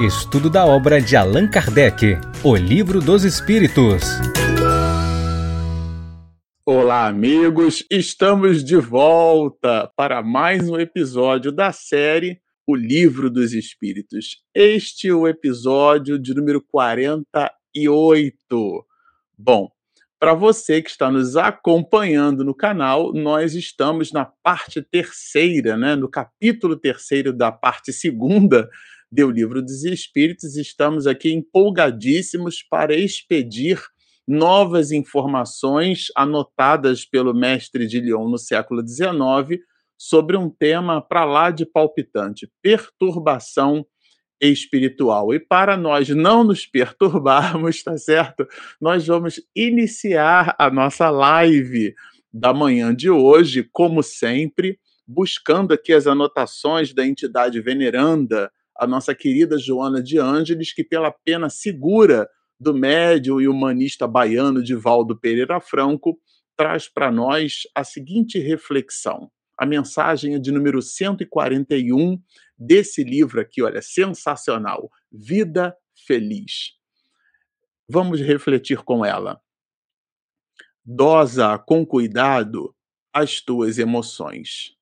Estudo da obra de Allan Kardec, O Livro dos Espíritos. Olá, amigos! Estamos de volta para mais um episódio da série O Livro dos Espíritos. Este é o episódio de número 48. Bom, para você que está nos acompanhando no canal, nós estamos na parte terceira, né, no capítulo terceiro da parte segunda do Livro dos Espíritos. Estamos aqui empolgadíssimos para expedir novas informações anotadas pelo mestre de Lyon no século XIX sobre um tema para lá de palpitante: perturbação espiritual. E para nós não nos perturbarmos, tá certo? Nós vamos iniciar a nossa live da manhã de hoje, como sempre, buscando aqui as anotações da entidade veneranda, a nossa querida Joana de Ângeles, que pela pena segura do médium e humanista baiano Divaldo Pereira Franco, traz para nós a seguinte reflexão. A mensagem é de número 141 desse livro aqui, olha, sensacional. Vida Feliz. Vamos refletir com ela. Dosa com cuidado as tuas emoções.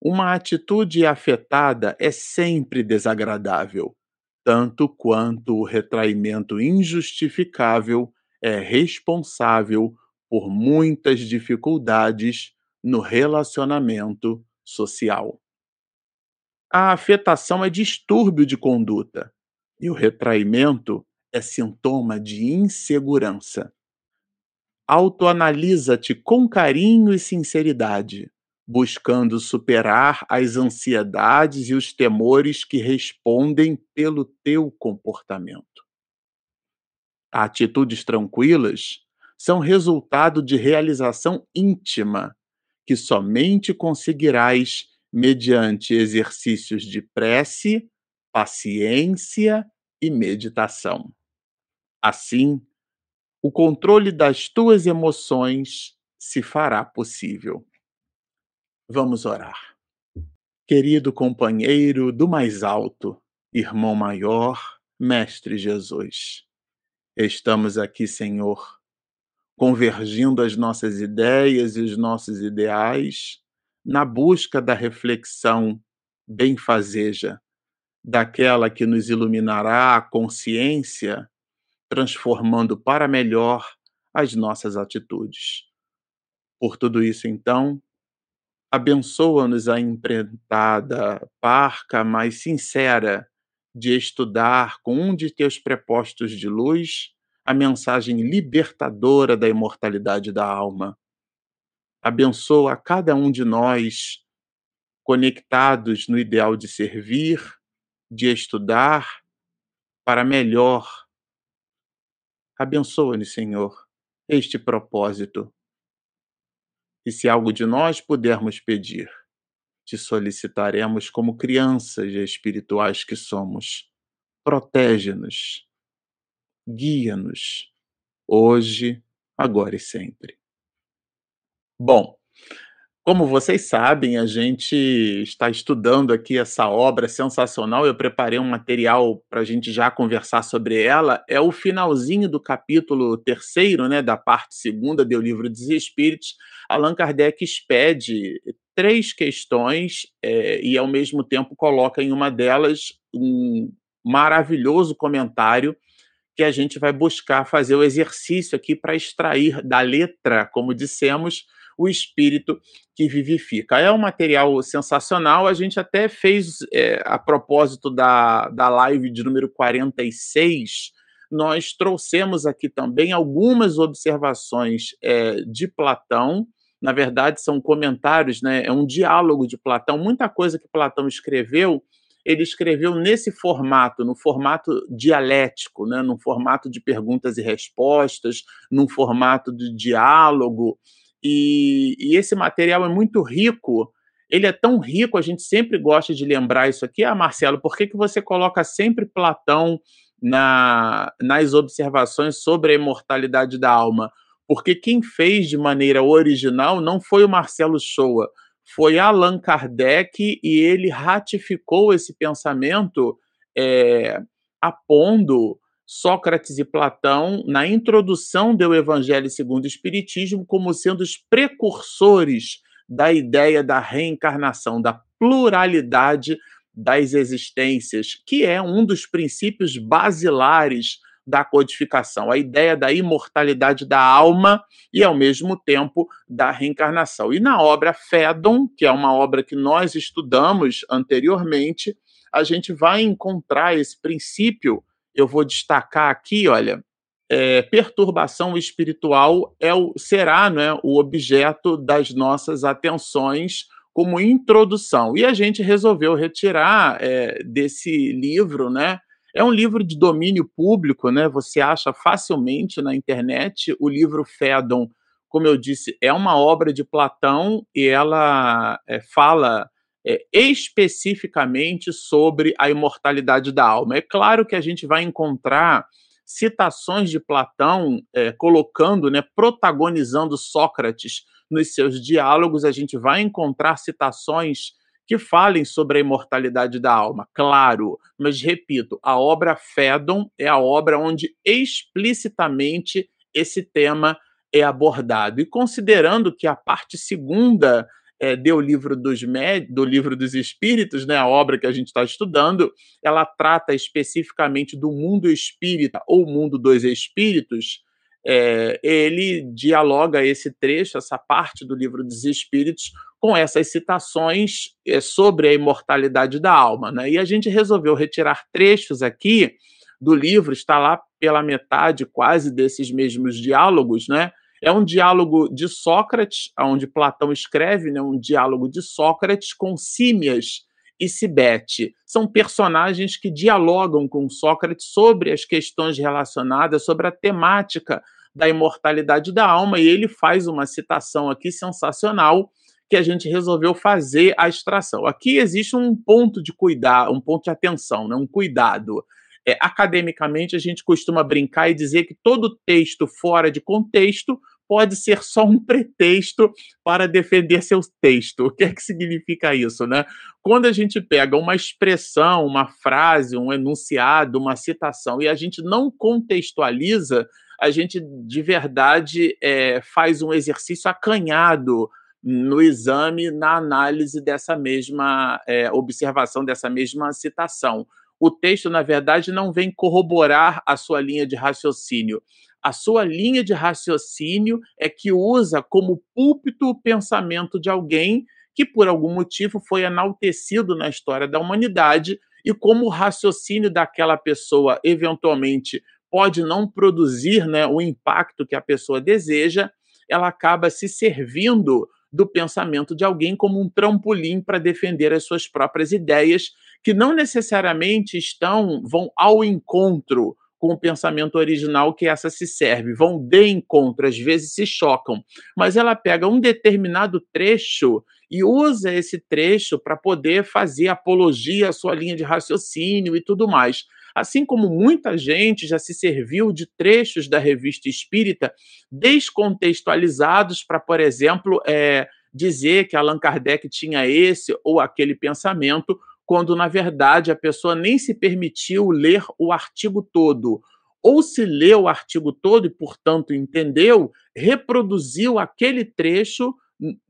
Uma atitude afetada é sempre desagradável, tanto quanto o retraimento injustificável é responsável por muitas dificuldades no relacionamento social. A afetação é distúrbio de conduta e o retraimento é sintoma de insegurança. Autoanalisa-te com carinho e sinceridade, buscando superar as ansiedades e os temores que respondem pelo teu comportamento. Atitudes tranquilas são resultado de realização íntima que somente conseguirás mediante exercícios de prece, paciência e meditação. Assim, o controle das tuas emoções se fará possível. Vamos orar. Querido companheiro do mais alto, irmão maior, Mestre Jesus, estamos aqui, Senhor, convergindo as nossas ideias e os nossos ideais na busca da reflexão benfazeja, daquela que nos iluminará a consciência, transformando para melhor as nossas atitudes. Por tudo isso, então, abençoa-nos a empreitada parca, mas sincera, de estudar com um de teus prepostos de luz a mensagem libertadora da imortalidade da alma abençoa a cada um de nós conectados no ideal de servir, de estudar para melhor. Abençoa-nos, Senhor, este propósito. E se algo de nós pudermos pedir, te solicitaremos como crianças espirituais que somos. Protege-nos, guia-nos, hoje, agora e sempre. Bom, como vocês sabem, a gente está estudando aqui essa obra sensacional. Eu preparei um material para a gente já conversar sobre ela. É o finalzinho do capítulo terceiro, né, da parte segunda do Livro dos Espíritos. Allan Kardec expede três questões é, e, ao mesmo tempo, coloca em uma delas um maravilhoso comentário que a gente vai buscar fazer o exercício aqui para extrair da letra, como dissemos, o espírito que vivifica. É um material sensacional. A gente até fez, é, a propósito da, da live de número 46, nós trouxemos aqui também algumas observações é, de Platão. Na verdade, são comentários, né? é um diálogo de Platão. Muita coisa que Platão escreveu, ele escreveu nesse formato, no formato dialético, né? num formato de perguntas e respostas, num formato de diálogo. E, e, esse material é muito rico. Ele é tão rico, a gente sempre gosta de lembrar isso aqui. Ah, Marcelo, por que, que você coloca sempre Platão na, nas observações sobre a imortalidade da alma? Porque quem fez de maneira original não foi o Marcelo Shoa, foi Allan Kardec e ele ratificou esse pensamento é, apondo Sócrates e Platão na introdução do Evangelho segundo o Espiritismo como sendo os precursores da ideia da reencarnação, da pluralidade das existências, que é um dos princípios basilares da codificação, a ideia da imortalidade da alma e, ao mesmo tempo, da reencarnação. E na obra Fédon, que é uma obra que nós estudamos anteriormente, a gente vai encontrar esse princípio. Eu vou destacar aqui, olha, é, perturbação espiritual é o, será né, o objeto das nossas atenções como introdução. E a gente resolveu retirar é, desse livro, né? É um livro de domínio público, né? Você acha facilmente na internet o livro Fédon. Como eu disse, é uma obra de Platão e ela é, fala é, especificamente sobre a imortalidade da alma. É claro que a gente vai encontrar citações de Platão é, colocando, né, protagonizando Sócrates nos seus diálogos, a gente vai encontrar citações que falem sobre a imortalidade da alma, claro, mas repito, a obra Fédon é a obra onde explicitamente esse tema é abordado. E considerando que a parte segunda é, do livro dos do livro dos espíritos, né, a obra que a gente está estudando, ela trata especificamente do mundo espírita ou mundo dos espíritos. É, ele dialoga esse trecho, essa parte do livro dos espíritos, com essas citações é, sobre a imortalidade da alma. Né? E a gente resolveu retirar trechos aqui do livro, está lá pela metade quase desses mesmos diálogos, né? É um diálogo de Sócrates, onde Platão escreve, né, um diálogo de Sócrates com Símias e Cibete. São personagens que dialogam com Sócrates sobre as questões relacionadas, sobre a temática da imortalidade da alma, e ele faz uma citação aqui sensacional que a gente resolveu fazer a extração. Aqui existe um ponto de cuidar, um ponto de atenção, né, um cuidado. É, academicamente, a gente costuma brincar e dizer que todo texto fora de contexto pode ser só um pretexto para defender seu texto. O que é que significa isso, né? Quando a gente pega uma expressão, uma frase, um enunciado, uma citação e a gente não contextualiza, a gente de verdade é, faz um exercício acanhado no exame, na análise dessa mesma é, observação, dessa mesma citação o texto, na verdade, não vem corroborar a sua linha de raciocínio. A sua linha de raciocínio é que usa como púlpito o pensamento de alguém que, por algum motivo, foi enaltecido na história da humanidade e como o raciocínio daquela pessoa, eventualmente, pode não produzir né, o impacto que a pessoa deseja, ela acaba se servindo do pensamento de alguém como um trampolim para defender as suas próprias ideias que não necessariamente estão vão ao encontro com o pensamento original que essa se serve, vão de encontro, às vezes se chocam, mas ela pega um determinado trecho e usa esse trecho para poder fazer apologia à sua linha de raciocínio e tudo mais. Assim como muita gente já se serviu de trechos da revista espírita descontextualizados para, por exemplo, é, dizer que Allan Kardec tinha esse ou aquele pensamento, quando na verdade a pessoa nem se permitiu ler o artigo todo. Ou se leu o artigo todo e, portanto, entendeu, reproduziu aquele trecho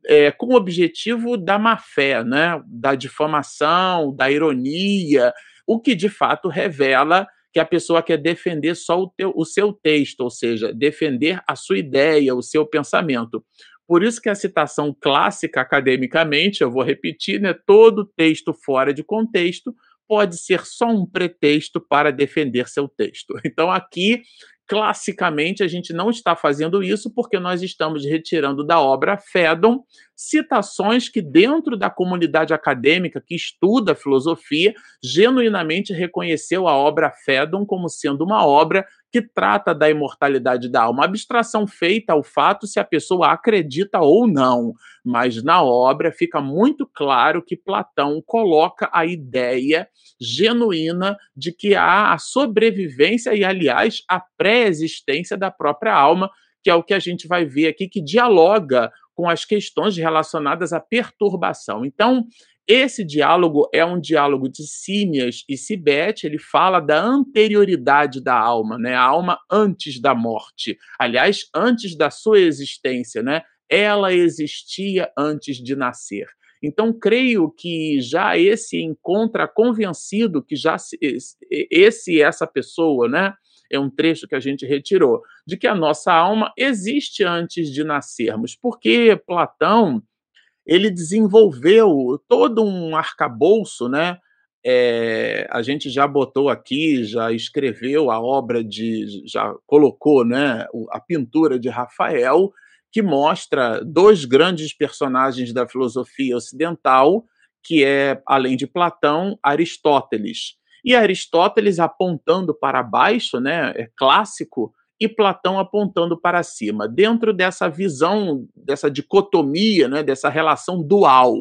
é, com o objetivo da má-fé, né? da difamação, da ironia, o que de fato revela que a pessoa quer defender só o, teu, o seu texto, ou seja, defender a sua ideia, o seu pensamento. Por isso que a citação clássica academicamente, eu vou repetir, né, todo texto fora de contexto pode ser só um pretexto para defender seu texto. Então aqui classicamente a gente não está fazendo isso porque nós estamos retirando da obra Fédon citações que, dentro da comunidade acadêmica que estuda filosofia, genuinamente reconheceu a obra Fédon como sendo uma obra que trata da imortalidade da alma. Abstração feita ao fato se a pessoa acredita ou não, mas na obra fica muito claro que Platão coloca a ideia genuína de que há a sobrevivência e, aliás, a pré-existência da própria alma, que é o que a gente vai ver aqui, que dialoga com as questões relacionadas à perturbação. Então, Esse diálogo é um diálogo de Símias e Sibete, ele fala da anterioridade da alma, né? A alma antes da morte. Aliás, antes da sua existência, né? Ela existia antes de nascer. Então, creio que já esse encontra convencido que já esse essa pessoa, né? É um trecho que a gente retirou, de que a nossa alma existe antes de nascermos, porque Platão ele desenvolveu todo um arcabouço, né? É, a gente já botou aqui, já escreveu a obra de, já colocou, né, a pintura de Rafael, que mostra dois grandes personagens da filosofia ocidental, que é, além de Platão, Aristóteles. E Aristóteles apontando para baixo, né, é clássico, e Platão apontando para cima, dentro dessa visão, dessa dicotomia, né, dessa relação dual.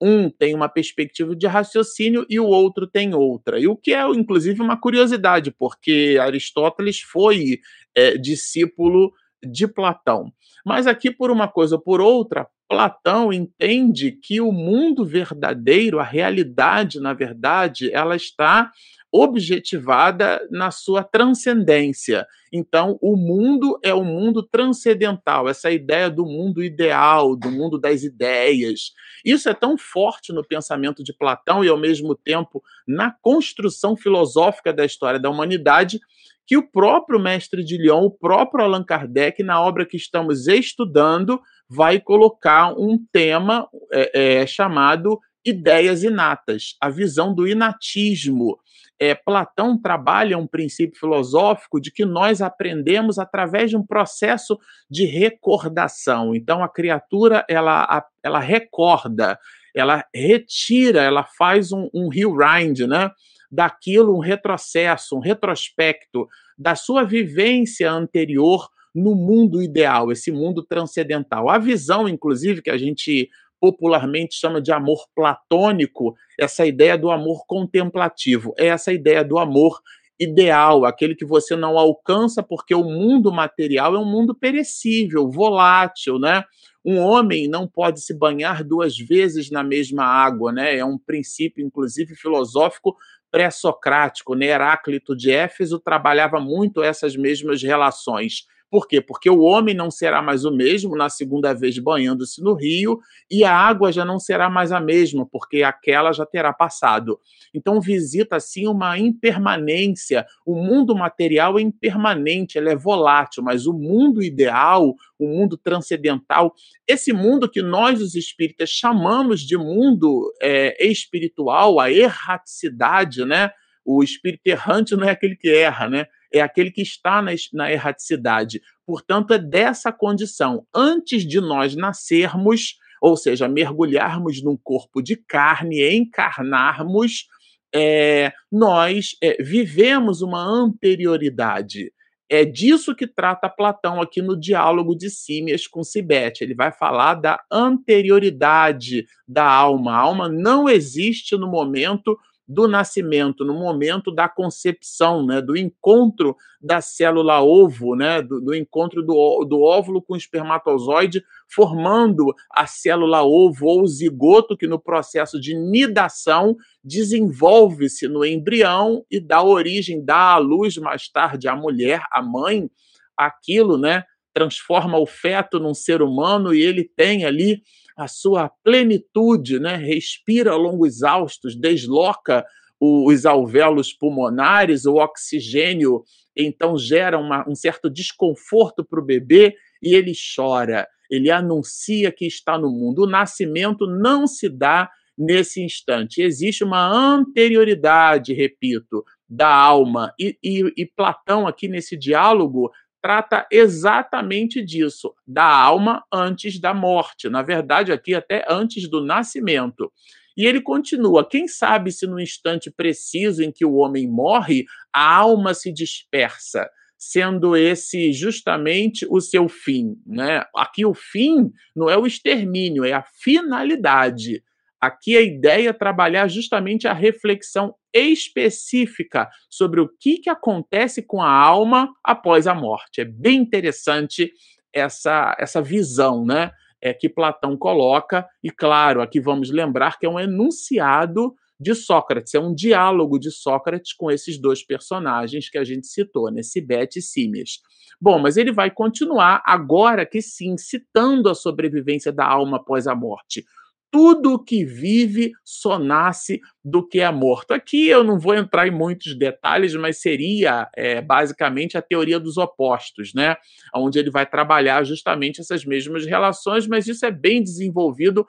Um tem uma perspectiva de raciocínio e o outro tem outra. E o que é, inclusive, uma curiosidade, porque Aristóteles foi é, discípulo de Platão. Mas aqui, por uma coisa ou por outra, Platão entende que o mundo verdadeiro, a realidade, na verdade, ela está objetivada na sua transcendência. Então, o mundo é o mundo transcendental, essa ideia do mundo ideal, do mundo das ideias. Isso é tão forte no pensamento de Platão e, ao mesmo tempo, na construção filosófica da história da humanidade, que o próprio mestre de Lyon, o próprio Allan Kardec, na obra que estamos estudando, vai colocar um tema é, é, chamado ideias inatas, a visão do inatismo é, Platão trabalha um princípio filosófico de que nós aprendemos através de um processo de recordação. Então, a criatura ela, ela recorda, ela retira, ela faz um, um rewind, né? Daquilo, um retrocesso, um retrospecto da sua vivência anterior no mundo ideal, esse mundo transcendental. A visão, inclusive, que a gente popularmente chama de amor platônico, essa ideia do amor contemplativo, é essa ideia do amor ideal, aquele que você não alcança porque o mundo material é um mundo perecível, volátil, né? Um homem não pode se banhar duas vezes na mesma água, né? É um princípio, inclusive, filosófico pré-socrático. Né? Heráclito de Éfeso trabalhava muito essas mesmas relações. Por quê? Porque o homem não será mais o mesmo na segunda vez banhando-se no rio e a água já não será mais a mesma, porque aquela já terá passado. Então visita assim uma impermanência. O mundo material é impermanente, ele é volátil, mas o mundo ideal, o mundo transcendental, esse mundo que nós os espíritas chamamos de mundo é, espiritual, a erraticidade, né? O espírito errante não é aquele que erra, né? É aquele que está na, erraticidade. Portanto, é dessa condição. Antes de nós nascermos, ou seja, mergulharmos num corpo de carne, encarnarmos, é, nós é, vivemos uma anterioridade. É disso que trata Platão aqui no diálogo de Símias com Cibete. Ele vai falar da anterioridade da alma. A alma não existe no momento do nascimento, no momento da concepção, né, do encontro da célula ovo, né, do, do, encontro do, do óvulo com o espermatozoide, formando a célula ovo ou zigoto, que no processo de nidação desenvolve-se no embrião e dá origem, dá à luz mais tarde à mulher, à mãe, aquilo, né, transforma o feto num ser humano e ele tem ali a sua plenitude, né? respira longos haustos, desloca os alvéolos pulmonares, o oxigênio, então gera uma, um certo desconforto para o bebê e ele chora, ele anuncia que está no mundo. O nascimento não se dá nesse instante, existe uma anterioridade, repito, da alma. E, e, e Platão, aqui nesse diálogo, trata exatamente disso, da alma antes da morte. Na verdade, aqui até antes do nascimento. E ele continua: quem sabe se no instante preciso em que o homem morre, a alma se dispersa, sendo esse justamente o seu fim. Né? Aqui o fim não é o extermínio, é a finalidade. Aqui a ideia é trabalhar justamente a reflexão específica sobre o que, que acontece com a alma após a morte. É bem interessante essa, essa visão, né? é, que Platão coloca, e claro, aqui vamos lembrar que é um enunciado de Sócrates, é um diálogo de Sócrates com esses dois personagens que a gente citou, né, Cibete e Símias. Bom, mas ele vai continuar agora que sim, citando a sobrevivência da alma após a morte tudo que vive só nasce do que é morto. Aqui eu não vou entrar em muitos detalhes, mas seria é, basicamente a teoria dos opostos, né? Onde ele vai trabalhar justamente essas mesmas relações, mas isso é bem desenvolvido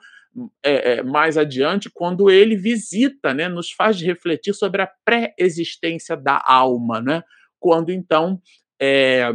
é, é, mais adiante quando ele visita, né? Nos faz refletir sobre a pré-existência da alma, né? Quando então é,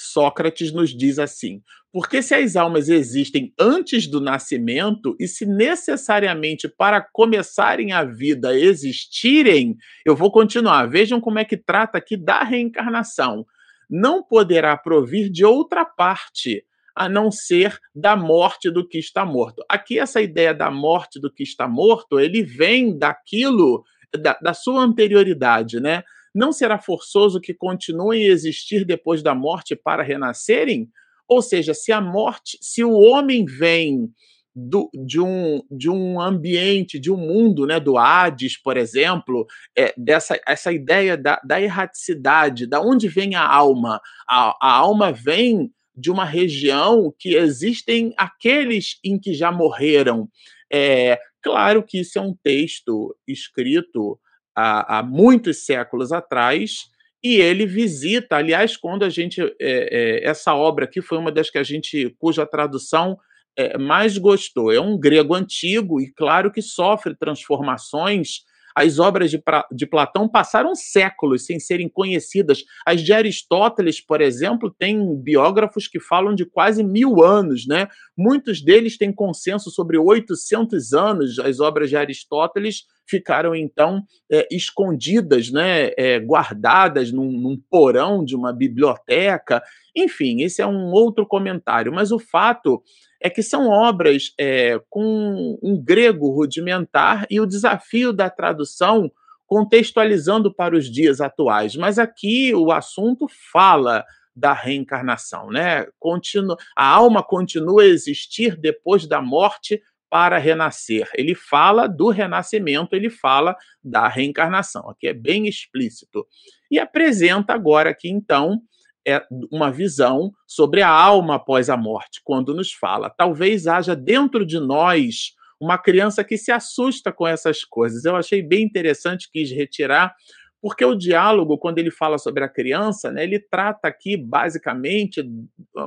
Sócrates nos diz assim: porque se as almas existem antes do nascimento e se necessariamente para começarem a vida existirem, eu vou continuar. Vejam como é que trata aqui da reencarnação. Não poderá provir de outra parte a não ser da morte do que está morto. Aqui essa ideia da morte do que está morto, ele vem daquilo da, da sua anterioridade, né? Não será forçoso que continuem a existir depois da morte para renascerem? Ou seja, se a morte, se o homem vem do, de, um, de um ambiente, de um mundo, né, do Hades, por exemplo, é, dessa essa ideia da, da erraticidade, da onde vem a alma? A, a alma vem de uma região que existem aqueles em que já morreram. É, claro que isso é um texto escrito há, há muitos séculos atrás, e ele visita, aliás, quando a gente. É, é, essa obra aqui foi uma das que a gente, cuja tradução é, mais gostou. É um grego antigo e, claro, que sofre transformações as obras de, de, Platão passaram séculos sem serem conhecidas. As de Aristóteles, por exemplo, têm biógrafos que falam de quase mil anos, né? Muitos deles têm consenso sobre 800 anos. As obras de Aristóteles ficaram então é, escondidas, né, é, guardadas num, num, porão de uma biblioteca. Enfim, esse é um outro comentário. Mas o fato é que são obras é, com um grego rudimentar e o desafio da tradução contextualizando para os dias atuais. Mas aqui o assunto fala da reencarnação, né? Continua, a alma continua a existir depois da morte para renascer. Ele fala do renascimento, ele fala da reencarnação. Aqui é bem explícito. E apresenta agora aqui então é uma visão sobre a alma após a morte, quando nos fala. Talvez haja dentro de nós uma criança que se assusta com essas coisas. Eu achei bem interessante, quis retirar, porque o diálogo, quando ele fala sobre a criança, né, ele trata aqui basicamente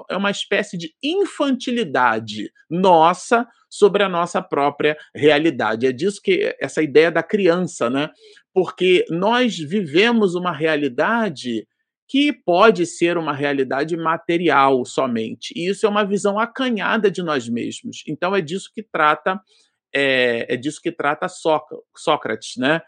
é uma espécie de infantilidade nossa sobre a nossa própria realidade. É disso que essa ideia da criança, né? Porque nós vivemos uma realidade que pode ser uma realidade material somente. E isso é uma visão acanhada de nós mesmos. Então é disso que trata é, é disso que trata Sócrates, né?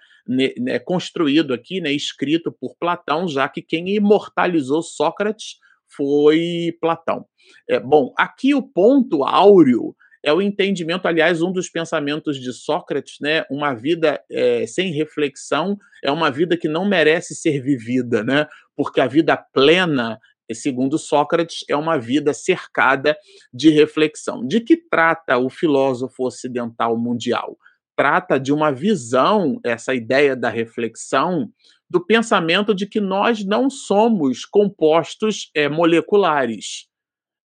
É construído aqui, né, escrito por Platão, já que quem imortalizou Sócrates foi Platão. É, bom, aqui o ponto áureo é o entendimento, aliás, um dos pensamentos de Sócrates, né? Uma vida é, sem reflexão é uma vida que não merece ser vivida, né? Porque a vida plena, segundo Sócrates, é uma vida cercada de reflexão. De que trata o filósofo ocidental mundial? Trata de uma visão, essa ideia da reflexão, do pensamento de que nós não somos compostos é, moleculares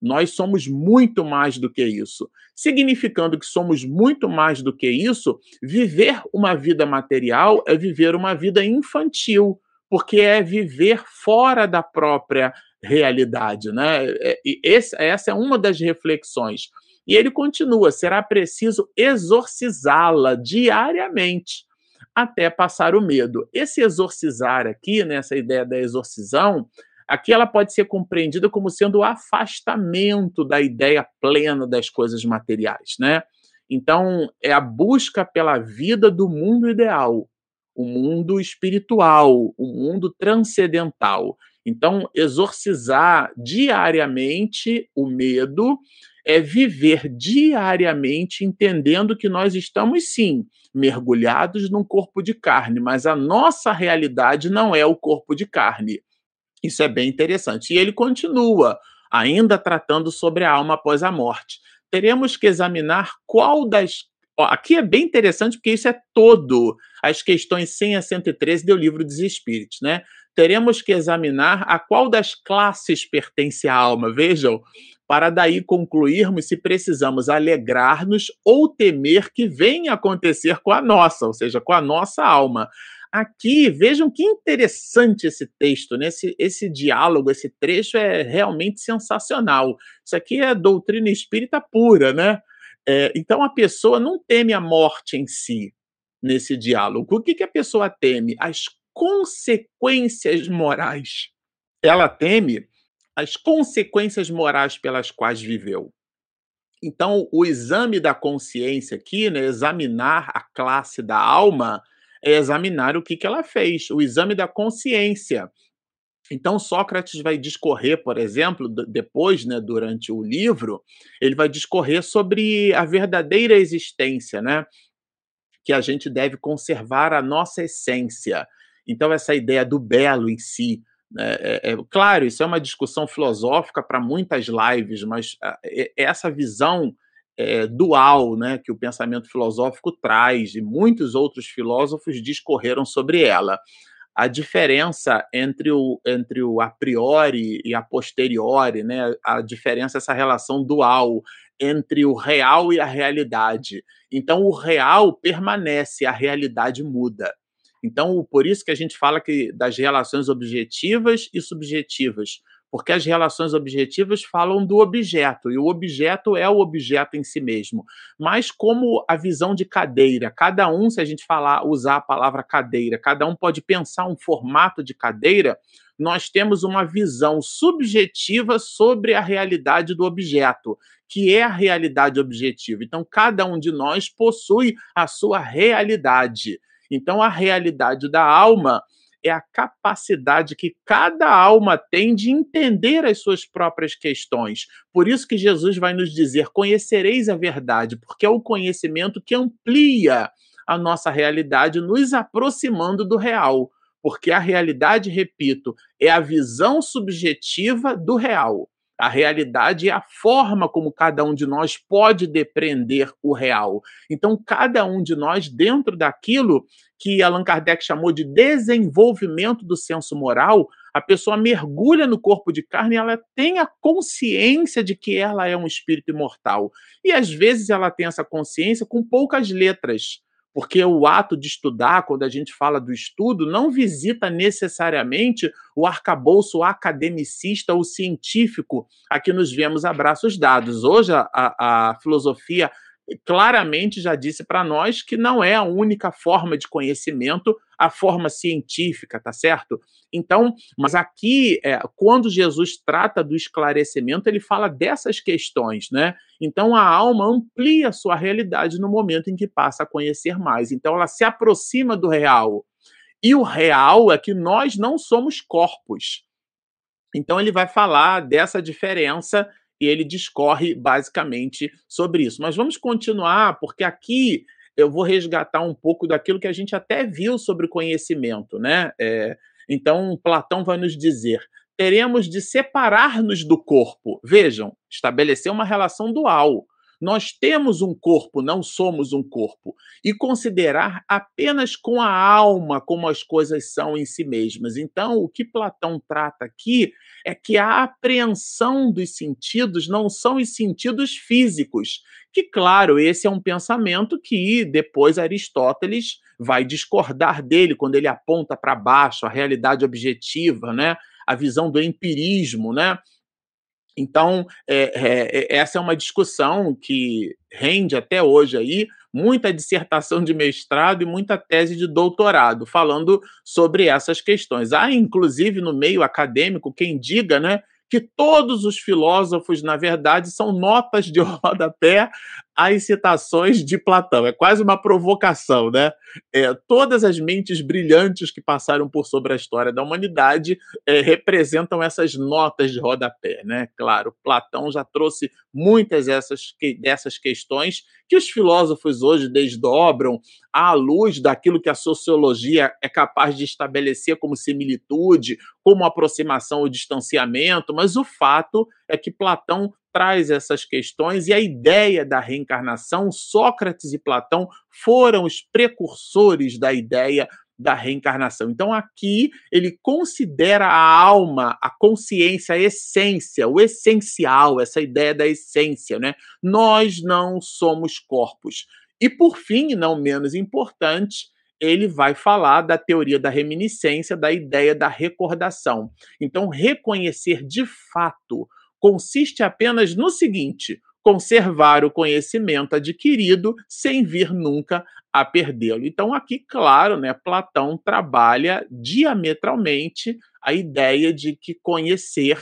nós somos muito mais do que isso. Significando que somos muito mais do que isso, viver uma vida material é viver uma vida infantil, porque é viver fora da própria realidade. Né? É, esse, essa é uma das reflexões. E ele continua: será preciso exorcizá-la diariamente até passar o medo. Esse exorcizar aqui, nessa né, ideia da exorcisão, Aqui ela pode ser compreendida como sendo o afastamento da ideia plena das coisas materiais, né? Então, é a busca pela vida do mundo ideal, o mundo espiritual, o mundo transcendental. Então, exorcizar diariamente o medo é viver diariamente entendendo que nós estamos sim mergulhados num corpo de carne, mas a nossa realidade não é o corpo de carne. Isso é bem interessante. E ele continua, ainda tratando sobre a alma após a morte. teremos que examinar qual das. Ó, aqui é bem interessante porque isso é todo as questões 100 a 113 do livro dos Espíritos, né? Teremos que examinar a qual das classes pertence a alma. Vejam, para daí concluirmos se precisamos alegrar-nos ou temer que venha acontecer com a nossa, ou seja, com a nossa alma. Aqui, vejam que interessante esse texto, né? esse, esse diálogo, esse trecho é realmente sensacional. Isso aqui é doutrina espírita pura, né? É, então a pessoa não teme a morte em si nesse diálogo. O que, que a pessoa teme? As consequências morais. Ela teme as consequências morais pelas quais viveu. Então, o exame da consciência aqui, né, examinar a classe da alma, é examinar o que, que ela fez, o exame da consciência. Então, Sócrates vai discorrer, por exemplo, depois, né, durante o livro, ele vai discorrer sobre a verdadeira existência, né? Que a gente deve conservar a nossa essência. Então, essa ideia do belo em si, é, é, é, claro, isso é uma discussão filosófica para muitas lives, mas a, essa visão é, dual né, que o pensamento filosófico traz, e muitos outros filósofos discorreram sobre ela. A diferença entre o, entre o a priori e a posteriori, né, a diferença, essa relação dual entre o real e a realidade. Então, o real permanece, a realidade muda. Então, por isso que a gente fala que das relações objetivas e subjetivas, porque as relações objetivas falam do objeto, e o objeto é o objeto em si mesmo. Mas como a visão de cadeira, cada um, se a gente falar, usar a palavra cadeira, cada um pode pensar um formato de cadeira, nós temos uma visão subjetiva sobre a realidade do objeto, que é a realidade objetiva. Então, cada um de nós possui a sua realidade. Então, a realidade da alma é a capacidade que cada alma tem de entender as suas próprias questões. Por isso que Jesus vai nos dizer: conhecereis a verdade, porque é o conhecimento que amplia a nossa realidade, nos aproximando do real. Porque a realidade, repito, é a visão subjetiva do real. A realidade é a forma como cada um de nós pode depreender o real. Então, cada um de nós, dentro daquilo que Allan Kardec chamou de desenvolvimento do senso moral, a pessoa mergulha no corpo de carne e ela tem a consciência de que ela é um espírito imortal. E às vezes ela tem essa consciência com poucas letras porque o ato de estudar, quando a gente fala do estudo, não visita necessariamente o arcabouço academicista ou científico a que nos vemos a braços dados. Hoje, a, a filosofia claramente já disse para nós que não é a única forma de conhecimento, a forma científica, tá certo? Então, mas aqui, é, quando Jesus trata do esclarecimento, ele fala dessas questões, né? Então, a alma amplia sua realidade no momento em que passa a conhecer mais. Então, ela se aproxima do real. E o real é que nós não somos corpos. Então, ele vai falar dessa diferença e ele discorre basicamente sobre isso. Mas vamos continuar, porque aqui eu vou resgatar um pouco daquilo que a gente até viu sobre conhecimento, né? É, então, Platão vai nos dizer: teremos de separar-nos do corpo. Vejam, estabelecer uma relação dual. Nós temos um corpo, não somos um corpo. E considerar apenas com a alma como as coisas são em si mesmas. Então, o que Platão trata aqui é que a apreensão dos sentidos não são os sentidos físicos. Que, claro, esse é um pensamento que depois Aristóteles vai discordar dele quando ele aponta para baixo a realidade objetiva, né? a visão do empirismo, né? Então, é, é, essa é uma discussão que rende até hoje aí muita dissertação de mestrado e muita tese de doutorado, falando sobre essas questões. Há, inclusive, no meio acadêmico, quem diga né, que todos os filósofos, na verdade, são notas de rodapé às citações de Platão. É quase uma provocação, né? É, todas as mentes brilhantes que passaram por sobre a história da humanidade é, representam essas notas de rodapé, né? Claro, Platão já trouxe muitas dessas, dessas questões que os filósofos hoje desdobram à luz daquilo que a sociologia é capaz de estabelecer como similitude, como aproximação ou distanciamento, mas o fato é que Platão traz essas questões e a ideia da reencarnação, Sócrates e Platão foram os precursores da ideia da reencarnação. Então, aqui ele considera a alma, a consciência, a essência, o essencial, essa ideia da essência, né? Nós não somos corpos. E por fim, não menos importante, ele vai falar da teoria da reminiscência, da ideia da recordação. Então, reconhecer de fato consiste apenas no seguinte: conservar o conhecimento adquirido sem vir nunca a perdê-lo. Então, aqui, claro, né, Platão trabalha diametralmente a ideia de que conhecer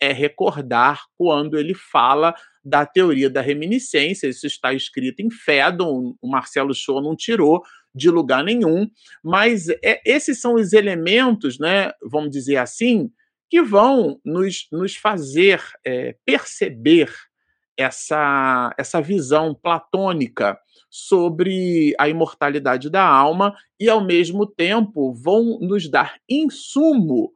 é recordar quando ele fala da teoria da reminiscência. Isso está escrito em Fédon, o Marcelo Show não tirou de lugar nenhum, mas é, esses são os elementos, né, vamos dizer assim, que vão nos, nos fazer é, perceber essa, essa visão platônica sobre a imortalidade da alma e, ao mesmo tempo, vão nos dar insumo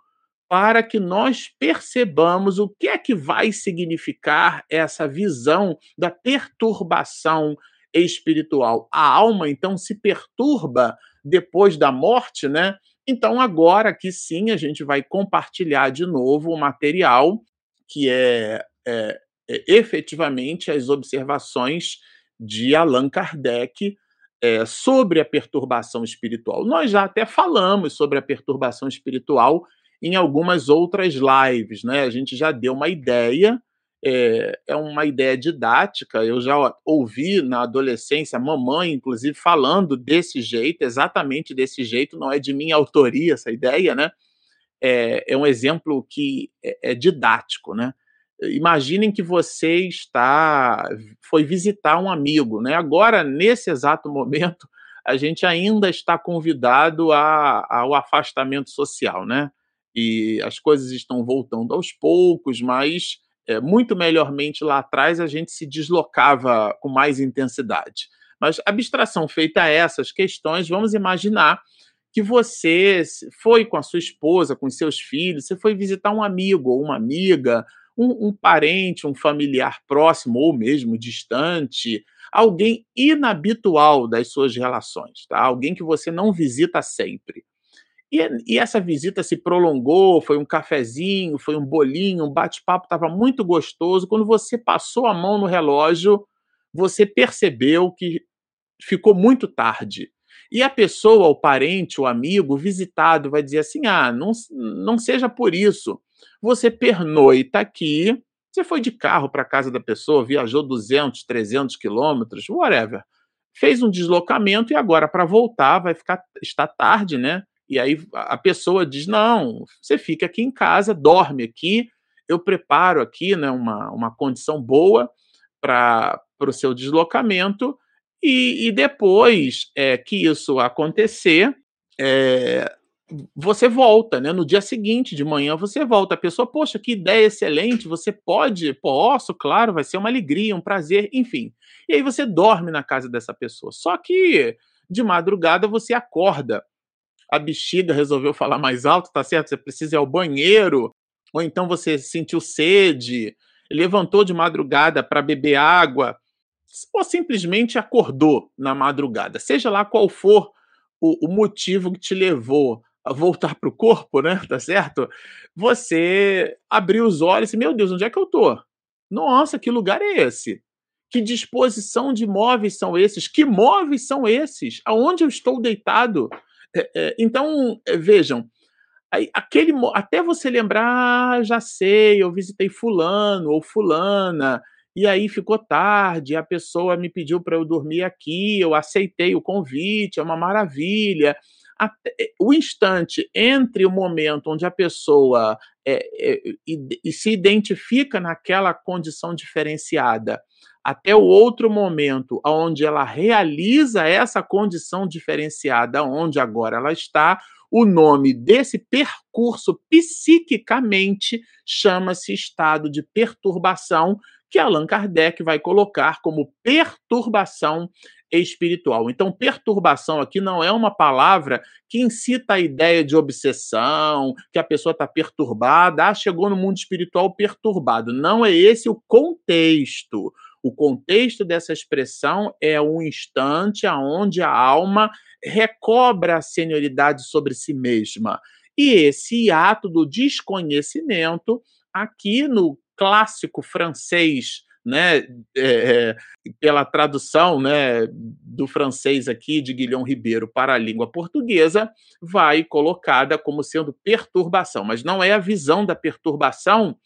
para que nós percebamos o que é que vai significar essa visão da perturbação espiritual. A alma, então, se perturba depois da morte, né? Então, agora aqui sim, a gente vai compartilhar de novo o material que é, é, é efetivamente as observações de Allan Kardec é, sobre a perturbação espiritual. Nós já até falamos sobre a perturbação espiritual em algumas outras lives, né? A gente já deu uma ideia, é, é uma ideia didática. Eu já ouvi na adolescência mamãe, inclusive, falando desse jeito, exatamente desse jeito. Não é de minha autoria essa ideia, né? É, é um exemplo que é, é didático, né? imaginem que você está foi visitar um amigo, né? Agora nesse exato momento a gente ainda está convidado a, ao afastamento social, né? E as coisas estão voltando aos poucos, mas é, muito melhormente lá atrás a gente se deslocava com mais intensidade. Mas abstração feita a essas questões, vamos imaginar que você foi com a sua esposa, com seus filhos, você foi visitar um amigo ou uma amiga, um, um parente, um familiar próximo ou mesmo distante, alguém inabitual das suas relações, tá? Alguém que você não visita sempre. E, e, essa visita se prolongou, foi um cafezinho, foi um bolinho, um bate-papo, estava muito gostoso. Quando você passou a mão no relógio, você percebeu que ficou muito tarde. E a pessoa, o parente, o amigo, o visitado, vai dizer assim: ah, não, não seja por isso. Você pernoita aqui, você foi de carro para a casa da pessoa, viajou 200, 300 quilômetros, whatever. Fez um deslocamento e agora para voltar vai ficar está tarde, né? E aí a pessoa diz: "Não, você fica aqui em casa, dorme aqui, eu preparo aqui, né, uma, uma condição boa para o seu deslocamento e, e depois é, que isso acontecer, é, você volta, né? No dia seguinte, de manhã, você volta. A pessoa, poxa, que ideia excelente, você pode? Posso, claro, vai ser uma alegria, um prazer, enfim. E aí você dorme na casa dessa pessoa. Só que de madrugada você acorda. A bexiga resolveu falar mais alto, tá certo? Você precisa ir ao banheiro, ou então você sentiu sede, levantou de madrugada para beber água, ou simplesmente acordou na madrugada. Seja lá qual for o, o motivo que te levou voltar para o corpo, né? Tá certo? Você abriu os olhos e, meu Deus, onde é que eu tô? Nossa, que lugar é esse? Que disposição de móveis são esses? Que móveis são esses? Aonde eu estou deitado? É, é, então, é, vejam, aquele, até você lembrar, ah, já sei, eu visitei fulano ou fulana, e aí ficou tarde, a pessoa me pediu para eu dormir aqui, eu aceitei o convite, é uma maravilha. Até, o instante entre o momento onde a pessoa é, é, e, e se identifica naquela condição diferenciada até o outro momento onde ela realiza essa condição diferenciada, onde agora ela está, o nome desse percurso psiquicamente chama-se estado de perturbação, que Allan Kardec vai colocar como perturbação espiritual. Então, perturbação aqui não é uma palavra que incita a ideia de obsessão, que a pessoa está perturbada, ah, chegou no mundo espiritual perturbado. Não é esse o contexto. O contexto dessa expressão é um instante aonde a alma recobra a senioridade sobre si mesma. E esse ato do desconhecimento, aqui no clássico francês né, é, pela tradução né, do francês aqui de Guilhom Ribeiro para a língua portuguesa, vai colocada como sendo perturbação, mas não é a visão da perturbação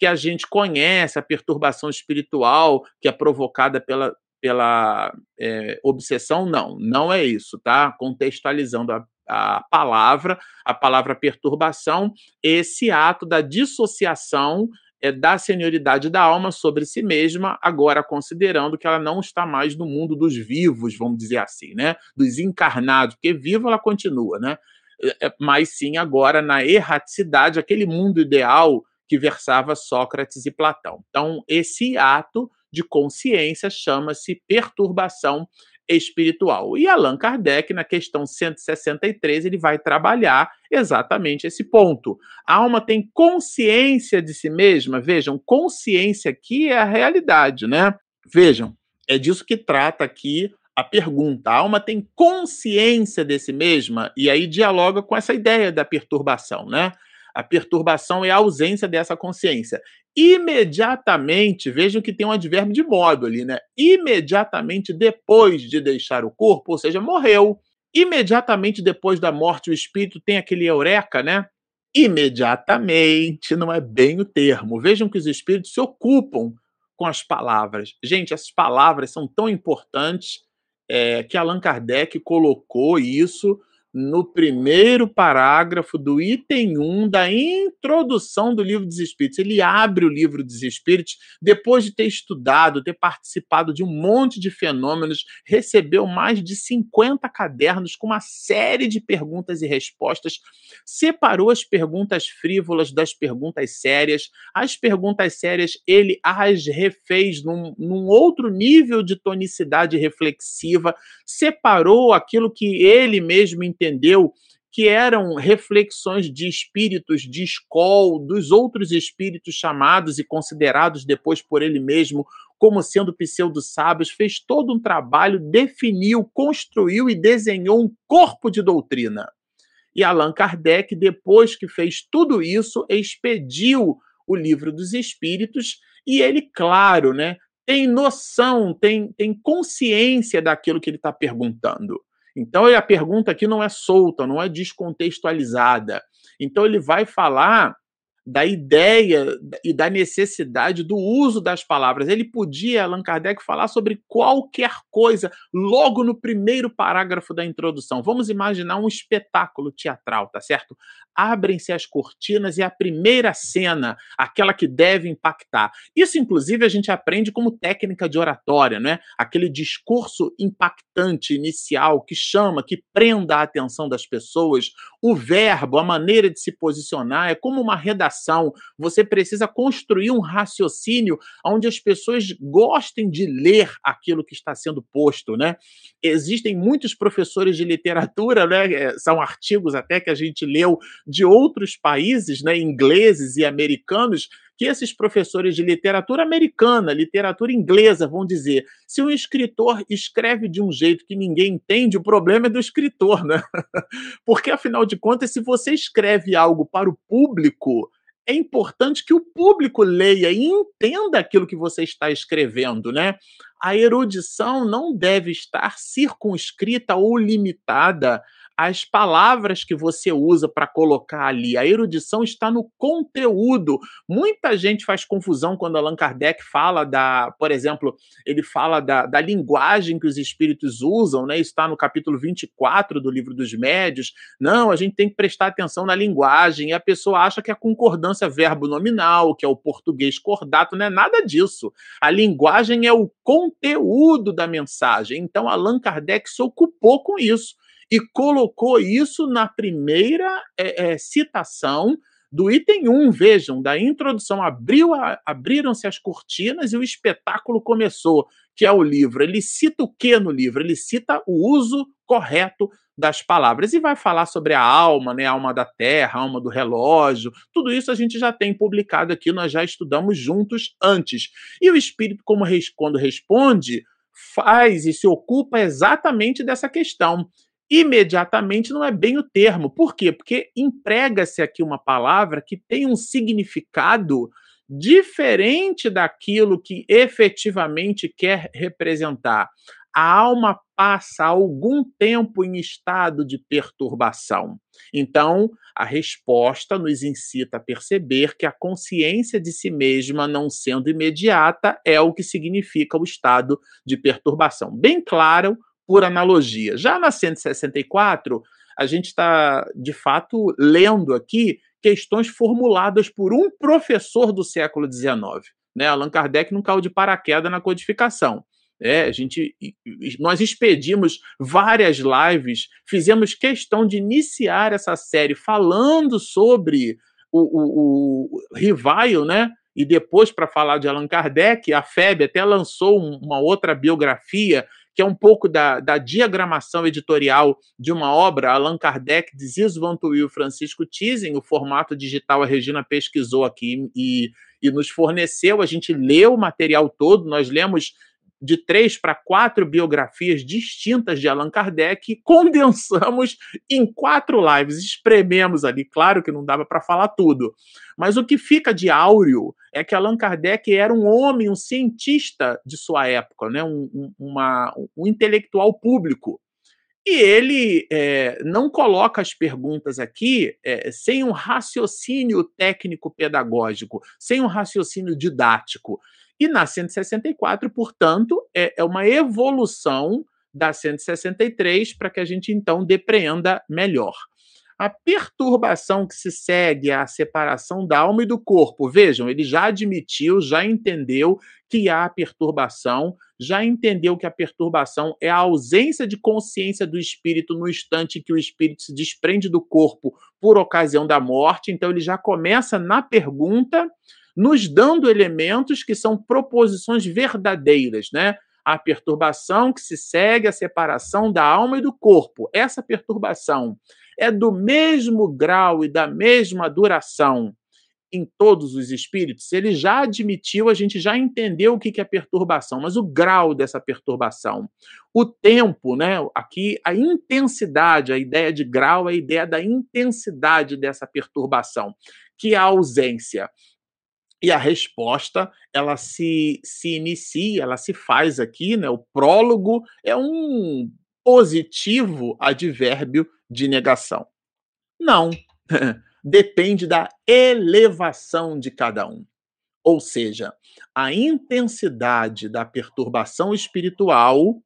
que a gente conhece, a perturbação espiritual que é provocada pela, pela é, obsessão, não, não é isso, tá? Contextualizando a, a palavra, a palavra perturbação, esse ato da dissociação é, da senioridade da alma sobre si mesma, agora considerando que ela não está mais no mundo dos vivos, vamos dizer assim, né? Dos encarnados, porque viva ela continua, né? É, é, mas sim agora na erraticidade, aquele mundo ideal que versava Sócrates e Platão. Então, esse ato de consciência chama-se perturbação espiritual. E Allan Kardec, na questão 163, ele vai trabalhar exatamente esse ponto. A alma tem consciência de si mesma? Vejam, consciência aqui é a realidade, né? Vejam, é disso que trata aqui a pergunta. A alma tem consciência de si mesma? E aí dialoga com essa ideia da perturbação, né? A perturbação é a ausência dessa consciência. Imediatamente, vejam que tem um advérbio de modo ali, né? Imediatamente depois de deixar o corpo, ou seja, morreu. Imediatamente depois da morte, o espírito tem aquele eureka, né? Imediatamente, não é bem o termo. Vejam que os espíritos se ocupam com as palavras. Gente, essas palavras são tão importantes é, que Allan Kardec colocou isso no primeiro parágrafo do item 1 da introdução do livro dos Espíritos. Ele abre o livro dos Espíritos depois de ter estudado, ter participado de um monte de fenômenos, recebeu mais de 50 cadernos com uma série de perguntas e respostas, separou as perguntas frívolas das perguntas sérias. As perguntas sérias ele as refez num, num outro nível de tonicidade reflexiva, separou aquilo que ele mesmo entendeu que eram reflexões de espíritos de escola, dos outros espíritos chamados e considerados depois por ele mesmo como sendo pseudo-sábios, fez todo um trabalho, definiu, construiu e desenhou um corpo de doutrina. E Allan Kardec, depois que fez tudo isso, expediu o livro dos espíritos e ele, claro, né, tem noção, tem, tem consciência daquilo que ele está perguntando. Então, a pergunta aqui não é solta, não é descontextualizada. Então, ele vai falar da ideia e da necessidade do uso das palavras. Ele podia, Allan Kardec, falar sobre qualquer coisa logo no primeiro parágrafo da introdução. Vamos imaginar um espetáculo teatral, tá certo? Abrem-se as cortinas e a primeira cena, aquela que deve impactar. Isso, inclusive, a gente aprende como técnica de oratória, né? Aquele discurso impactante inicial que chama, que prenda a atenção das pessoas. O verbo, a maneira de se posicionar, é como uma redação você precisa construir um raciocínio onde as pessoas gostem de ler aquilo que está sendo posto, né? Existem muitos professores de literatura, né? É, são artigos até que a gente leu de outros países, né? Ingleses e americanos que esses professores de literatura americana, literatura inglesa, vão dizer: se um escritor escreve de um jeito que ninguém entende, o problema é do escritor, né? Porque, afinal de contas, se você escreve algo para o público, é importante que o público leia e entenda aquilo que você está escrevendo, né? A erudição não deve estar circunscrita ou limitada as palavras que você usa para colocar ali. A erudição está no conteúdo. Muita gente faz confusão quando Allan Kardec fala da, por exemplo, ele fala da, da linguagem que os espíritos usam, né? Isso está no capítulo 24 do livro dos médios. Não, a gente tem que prestar atenção na linguagem. E a pessoa acha que a concordância verbo nominal, que é o português cordato, não é nada disso. A linguagem é o conteúdo da mensagem. Então, Allan Kardec se ocupou com isso e colocou isso na primeira é, é, citação do item 1, vejam, da introdução, abriu abriram-se as cortinas e o espetáculo começou, que é o livro. Ele cita o que no livro? Ele cita o uso correto das palavras e vai falar sobre a alma, né, a alma da terra, a alma do relógio. Tudo isso a gente já tem publicado aqui, nós já estudamos juntos antes. E o espírito como quando responde, faz e se ocupa exatamente dessa questão imediatamente não é bem o termo. Por quê? Porque emprega-se aqui uma palavra que tem um significado diferente daquilo que efetivamente quer representar. A alma passa algum tempo em estado de perturbação. Então, a resposta nos incita a perceber que a consciência de si mesma, não sendo imediata, é o que significa o estado de perturbação. Bem claro por analogia. Já na 164, a gente está, de fato, lendo aqui questões formuladas por um professor do século XIX. Né? Allan Kardec não caiu de paraquedas na codificação. É, a gente, nós expedimos várias lives, fizemos questão de iniciar essa série falando sobre o, o, o Rivaio, né? E depois, para falar de Allan Kardec, a FEB até lançou uma outra biografia que é um pouco da, da diagramação editorial de uma obra, Allan Kardec, de Zizo e Francisco Tizing, o formato digital a Regina pesquisou aqui e, e nos forneceu, a gente leu o material todo, nós lemos de três para quatro biografias distintas de Allan Kardec, condensamos em quatro lives, esprememos ali. Claro que não dava para falar tudo, mas o que fica de áureo é que Allan Kardec era um homem, um cientista de sua época, né? um, um, uma, um intelectual público. E ele é, não coloca as perguntas aqui é, sem um raciocínio técnico-pedagógico, sem um raciocínio didático. E na 164, portanto, é, é uma evolução da 163 para que a gente então depreenda melhor. A perturbação que se segue à separação da alma e do corpo, vejam, ele já admitiu, já entendeu que há perturbação, já entendeu que a perturbação é a ausência de consciência do espírito no instante que o espírito se desprende do corpo por ocasião da morte. Então, ele já começa na pergunta nos dando elementos que são proposições verdadeiras, né? A perturbação que se segue à separação da alma e do corpo. Essa perturbação é do mesmo grau e da mesma duração em todos os espíritos, ele já admitiu, a gente já entendeu o que é perturbação, mas o grau dessa perturbação, o tempo, né? Aqui a intensidade, a ideia de grau é a ideia da intensidade dessa perturbação, que é a ausência. E a resposta, ela se, se inicia, ela se faz aqui, né? O prólogo é um positivo advérbio de negação. Não. Depende da elevação de cada um. Ou seja, a intensidade da perturbação espiritual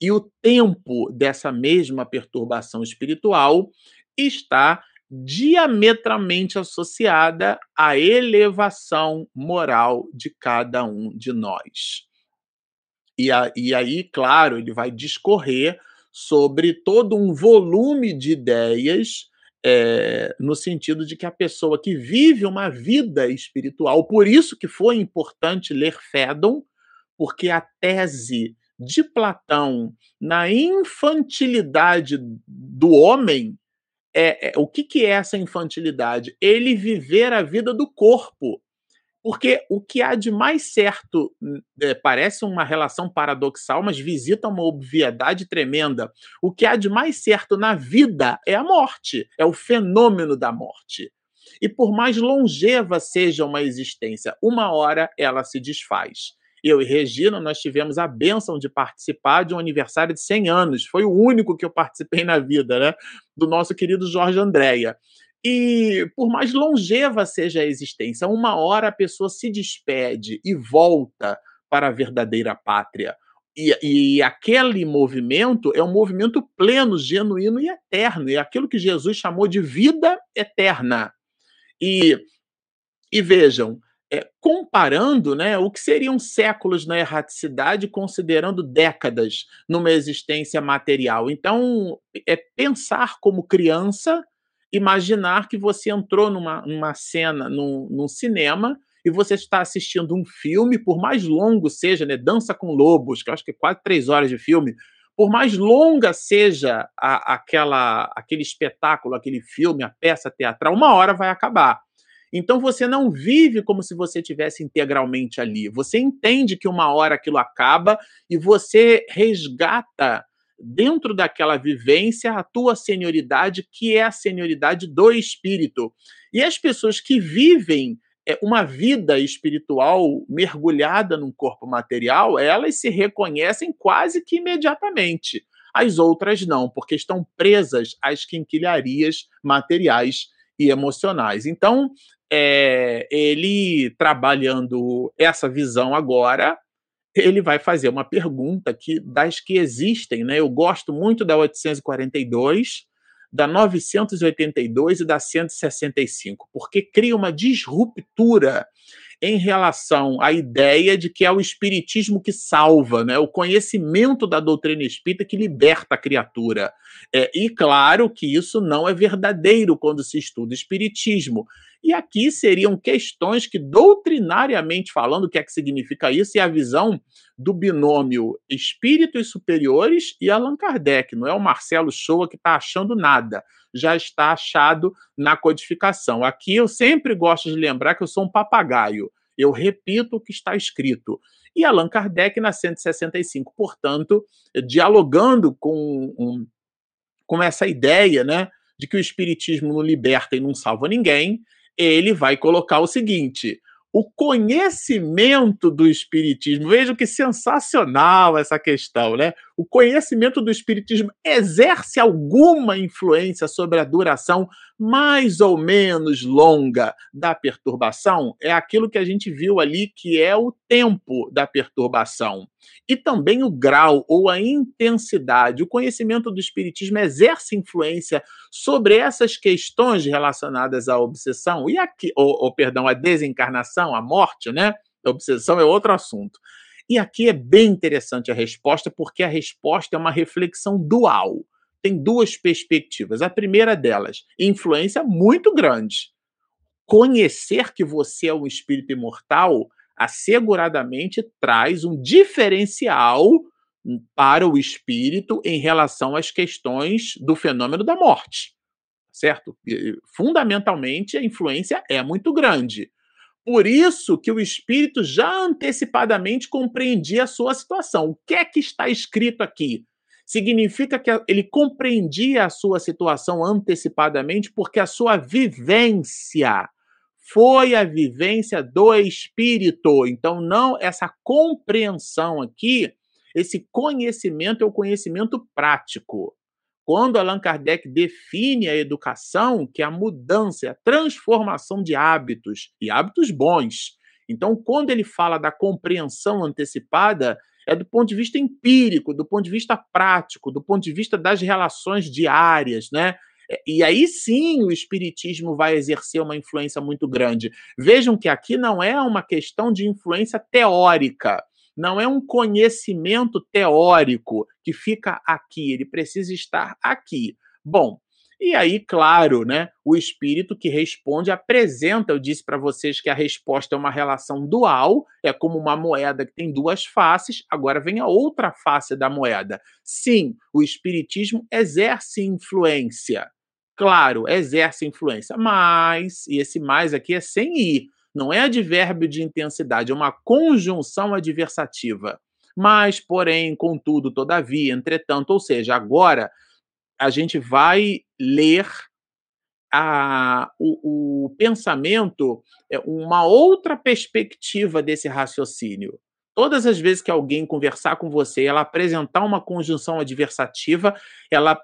e o tempo dessa mesma perturbação espiritual está diametralmente associada à elevação moral de cada um de nós. E, a, e aí, claro, ele vai discorrer sobre todo um volume de ideias é, no sentido de que a pessoa que vive uma vida espiritual, por isso que foi importante ler Fédon, porque a tese de Platão na infantilidade do homem é, é, o que, que é essa infantilidade? Ele viver a vida do corpo. Porque o que há de mais certo, é, parece uma relação paradoxal, mas visita uma obviedade tremenda. O que há de mais certo na vida é a morte, é o fenômeno da morte. E por mais longeva seja uma existência, uma hora ela se desfaz eu e Regina, nós tivemos a bênção de participar de um aniversário de 100 anos. Foi o único que eu participei na vida, né? Do nosso querido Jorge Andréia. E por mais longeva seja a existência, uma hora a pessoa se despede e volta para a verdadeira pátria. E, e, aquele movimento é um movimento pleno, genuíno e eterno. É aquilo que Jesus chamou de vida eterna. E, e vejam, é, comparando né, o que seriam séculos na erraticidade, considerando décadas numa existência material. Então, é pensar como criança imaginar que você entrou numa, numa cena, num, num cinema, e você está assistindo um filme, por mais longo seja, né, Dança com Lobos, que eu acho que é quase três horas de filme, por mais longa seja a, aquela, aquele espetáculo, aquele filme, a peça teatral, uma hora vai acabar. Então você não vive como se você tivesse integralmente ali. Você entende que uma hora aquilo acaba e você resgata dentro daquela vivência a tua senioridade, que é a senioridade do espírito. E as pessoas que vivem é, uma vida espiritual mergulhada num corpo material, elas se reconhecem quase que imediatamente. As outras não, porque estão presas às quinquilharias materiais e emocionais. Então, é, ele trabalhando essa visão agora, ele vai fazer uma pergunta que das que existem, né? Eu gosto muito da 842, da 982 e da 165, porque cria uma disruptura em relação à ideia de que é o espiritismo que salva, né? o conhecimento da doutrina espírita que liberta a criatura. É, e claro que isso não é verdadeiro quando se estuda espiritismo. E aqui seriam questões que, doutrinariamente falando, o que é que significa isso, e a visão do binômio espíritos superiores e Allan Kardec. Não é o Marcelo Shoa que está achando nada, já está achado na codificação. Aqui eu sempre gosto de lembrar que eu sou um papagaio. Eu repito o que está escrito. E Allan Kardec na 165, portanto, dialogando com, um, com essa ideia, né, de que o espiritismo não liberta e não salva ninguém, ele vai colocar o seguinte: o conhecimento do Espiritismo. Vejam que sensacional essa questão, né? O conhecimento do Espiritismo exerce alguma influência sobre a duração mais ou menos longa da perturbação? É aquilo que a gente viu ali, que é o tempo da perturbação. E também o grau ou a intensidade. O conhecimento do Espiritismo exerce influência sobre essas questões relacionadas à obsessão e aqui, ou, ou perdão, a desencarnação, a morte, né? A obsessão é outro assunto. E aqui é bem interessante a resposta, porque a resposta é uma reflexão dual. Tem duas perspectivas. A primeira delas, influência muito grande. Conhecer que você é um espírito imortal asseguradamente traz um diferencial para o espírito em relação às questões do fenômeno da morte. Certo? Fundamentalmente, a influência é muito grande. Por isso que o espírito já antecipadamente compreendia a sua situação. O que é que está escrito aqui? Significa que ele compreendia a sua situação antecipadamente porque a sua vivência foi a vivência do espírito. Então, não essa compreensão aqui, esse conhecimento é o conhecimento prático. Quando Allan Kardec define a educação, que é a mudança, a transformação de hábitos, e hábitos bons. Então, quando ele fala da compreensão antecipada, é do ponto de vista empírico, do ponto de vista prático, do ponto de vista das relações diárias, né? E aí sim o espiritismo vai exercer uma influência muito grande. Vejam que aqui não é uma questão de influência teórica não é um conhecimento teórico que fica aqui, ele precisa estar aqui. Bom, e aí, claro, né, o espírito que responde apresenta, eu disse para vocês que a resposta é uma relação dual, é como uma moeda que tem duas faces, agora vem a outra face da moeda. Sim, o espiritismo exerce influência. Claro, exerce influência, mas, e esse mais aqui é sem ir, não é advérbio de intensidade, é uma conjunção adversativa. Mas, porém, contudo, todavia, entretanto, ou seja, agora a gente vai ler a, o, o pensamento, é, uma outra perspectiva desse raciocínio. Todas as vezes que alguém conversar com você, ela apresentar uma conjunção adversativa, ela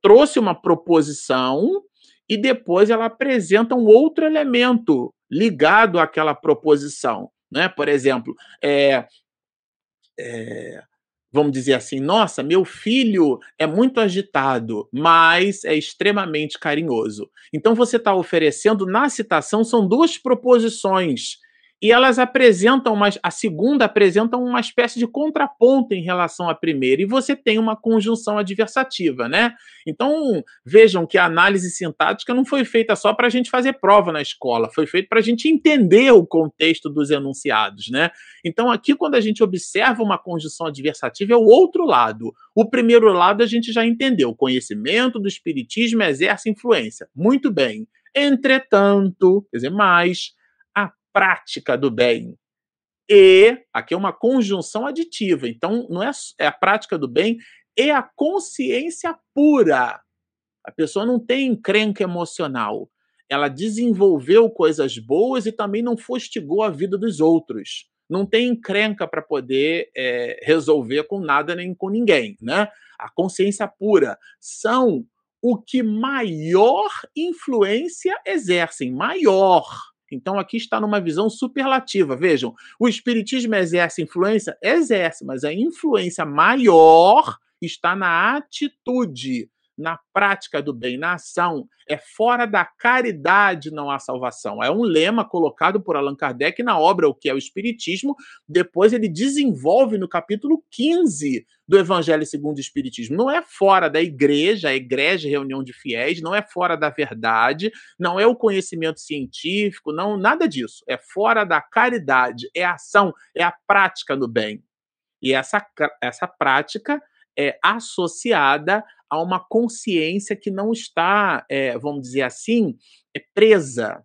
trouxe uma proposição e depois ela apresenta um outro elemento ligado àquela proposição. Né? Por exemplo, é, é, vamos dizer assim, nossa, meu filho é muito agitado, mas é extremamente carinhoso. Então você está oferecendo na citação são duas proposições e elas apresentam, uma, a segunda apresenta uma espécie de contraponto em relação à primeira, e você tem uma conjunção adversativa, né? Então, vejam que a análise sintática não foi feita só para a gente fazer prova na escola, foi feita para a gente entender o contexto dos enunciados, né? Então, aqui, quando a gente observa uma conjunção adversativa, é o outro lado. O primeiro lado a gente já entendeu, o conhecimento do espiritismo exerce influência. Muito bem. Entretanto, quer dizer, mais, prática do bem. E aqui é uma conjunção aditiva. Então, não é, é a prática do bem e a consciência pura. A pessoa não tem encrenca emocional. Ela desenvolveu coisas boas e também não fustigou a vida dos outros. Não tem encrenca para poder é, resolver com nada nem com ninguém. Né? A consciência pura são o que maior influência exercem. Maior então aqui está numa visão superlativa. Vejam, o espiritismo exerce influência? Exerce, mas a influência maior está na atitude na prática do bem, na ação. É fora da caridade não há salvação. É um lema colocado por Allan Kardec na obra O que é o Espiritismo. Depois ele desenvolve no capítulo 15 do Evangelho segundo o Espiritismo. Não é fora da igreja, a igreja reunião de fiéis, não é fora da verdade, não é o conhecimento científico, não nada disso. É fora da caridade, é a ação, é a prática no bem. E essa, essa prática é associada a uma consciência que não está, é, vamos dizer assim, é presa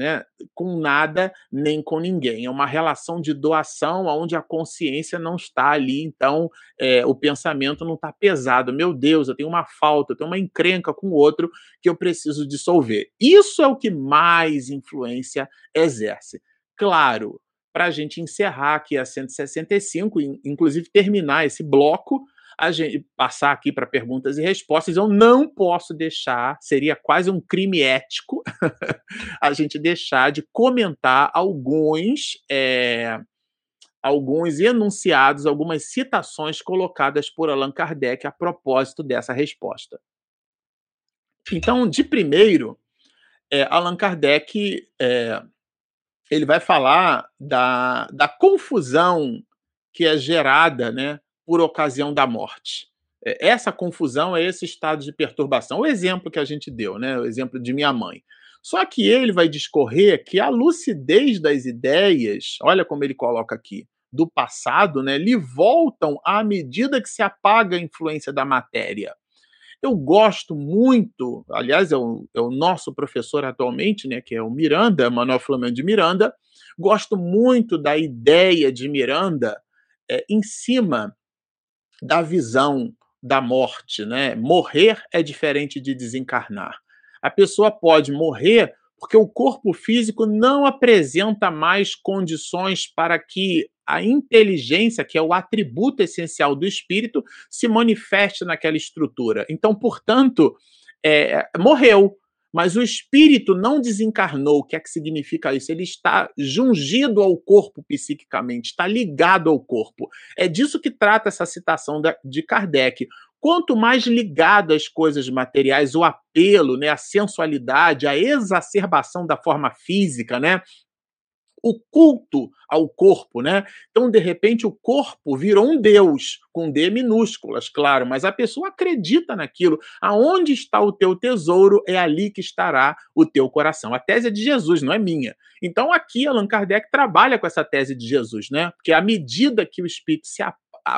né, com nada nem com ninguém. É uma relação de doação onde a consciência não está ali, então é, o pensamento não está pesado. Meu Deus, eu tenho uma falta, eu tenho uma encrenca com o outro que eu preciso dissolver. Isso é o que mais influência exerce. Claro, para a gente encerrar aqui a 165, inclusive terminar esse bloco, a gente passar aqui para perguntas e respostas, eu não posso deixar, seria quase um crime ético, a gente deixar de comentar alguns. É, alguns enunciados, algumas citações colocadas por Allan Kardec a propósito dessa resposta. Então, de primeiro, é, Allan Kardec é, ele vai falar da, da confusão que é gerada né, por ocasião da morte. É, essa confusão é esse estado de perturbação. O exemplo que a gente deu, né? O exemplo de minha mãe. Só que ele vai discorrer que a lucidez das ideias, olha como ele coloca aqui, do passado, né, lhe voltam à medida que se apaga a influência da matéria. Eu gosto muito, aliás, é o, é o nosso professor atualmente, né, que é o Miranda, Manuel Flamengo de Miranda, gosto muito da ideia de Miranda é, em cima da visão da morte, né? Morrer é diferente de desencarnar. A pessoa pode morrer porque o corpo físico não apresenta mais condições para que a inteligência, que é o atributo essencial do espírito, se manifeste naquela estrutura. Então, portanto, é, morreu. Mas o espírito não desencarnou. O que é que significa isso? Ele está jungido ao corpo psiquicamente, está ligado ao corpo. É disso que trata essa citação de Kardec. Quanto mais ligado às coisas materiais, o apelo, né, a sensualidade, a exacerbação da forma física, né, o culto ao corpo, né? Então, de repente, o corpo virou um deus, com D minúsculas, claro, mas a pessoa acredita naquilo. Aonde está o teu tesouro, é ali que estará o teu coração. A tese é de Jesus, não é minha. Então, aqui, Allan Kardec trabalha com essa tese de Jesus, né? Porque à medida que o espírito se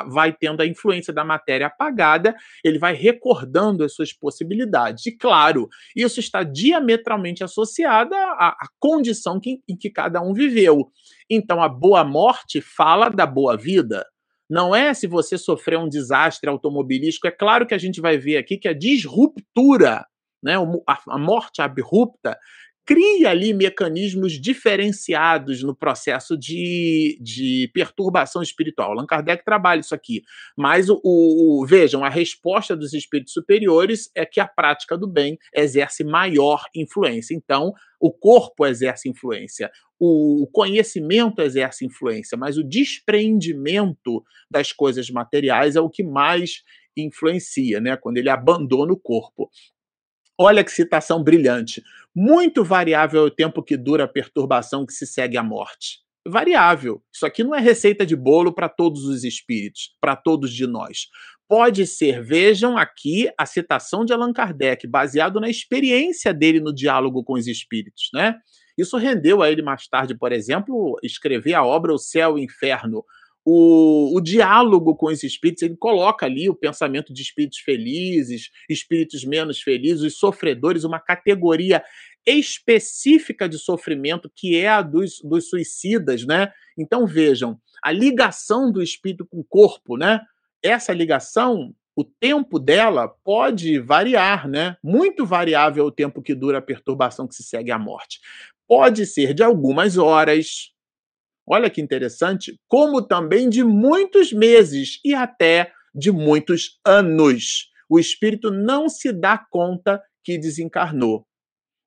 vai tendo a influência da matéria apagada, ele vai recordando as suas possibilidades. E claro, isso está diametralmente associado à, à condição que, em que cada um viveu. Então, a boa morte fala da boa vida. Não é se você sofreu um desastre automobilístico. É claro que a gente vai ver aqui que a disruptura, né, a morte abrupta, cria ali mecanismos diferenciados no processo de, de perturbação espiritual. Allan Kardec trabalha isso aqui. Mas, o, o, vejam, a resposta dos espíritos superiores é que a prática do bem exerce maior influência. Então, o corpo exerce influência, o conhecimento exerce influência, mas o despreendimento das coisas materiais é o que mais influencia, né? Quando ele abandona o corpo. Olha que citação brilhante. Muito variável é o tempo que dura a perturbação que se segue à morte. variável. Isso aqui não é receita de bolo para todos os espíritos, para todos de nós. Pode ser, vejam aqui a citação de Allan Kardec, baseado na experiência dele no diálogo com os espíritos, né? Isso rendeu a ele mais tarde, por exemplo, escrever a obra O Céu e o Inferno. O, o, diálogo com os espíritos, ele coloca ali o pensamento de espíritos felizes, espíritos menos felizes, os sofredores, uma categoria específica de sofrimento que é a dos, dos suicidas, né? Então vejam, a ligação do espírito com o corpo, né? Essa ligação, o tempo dela pode variar, né? Muito variável o tempo que dura a perturbação que se segue à morte. Pode ser de algumas horas, olha que interessante, como também de muitos meses e até de muitos anos. O espírito não se dá conta que desencarnou.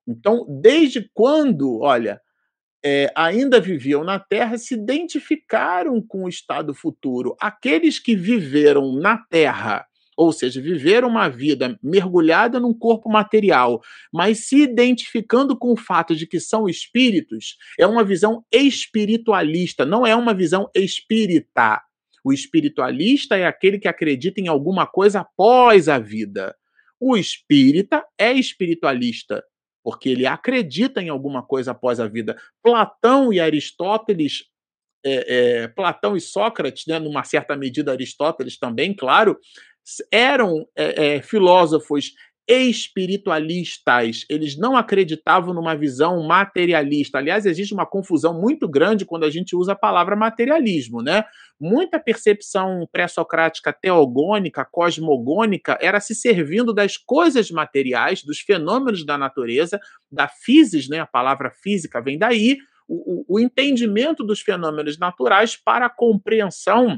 Então, desde quando, olha, é, ainda viviam na Terra, se identificaram com o estado futuro. Aqueles que viveram na Terra, ou seja, viveram uma vida mergulhada num corpo material, mas se identificando com o fato de que são espíritos, é uma visão espiritualista, não é uma visão espírita. O espiritualista é aquele que acredita em alguma coisa após a vida. O espírita é espiritualista, porque ele acredita em alguma coisa após a vida. Platão e Aristóteles, é, é, Platão e Sócrates, né, numa certa medida Aristóteles também, claro, eram é, filósofos espiritualistas, eles não acreditavam numa visão materialista. Aliás, existe uma confusão muito grande quando a gente usa a palavra materialismo, né? Muita percepção pré-socrática teogônica, cosmogônica, era se servindo das coisas materiais, dos fenômenos da natureza, da physis, né? A palavra física vem daí, o, o, o entendimento dos fenômenos naturais para a compreensão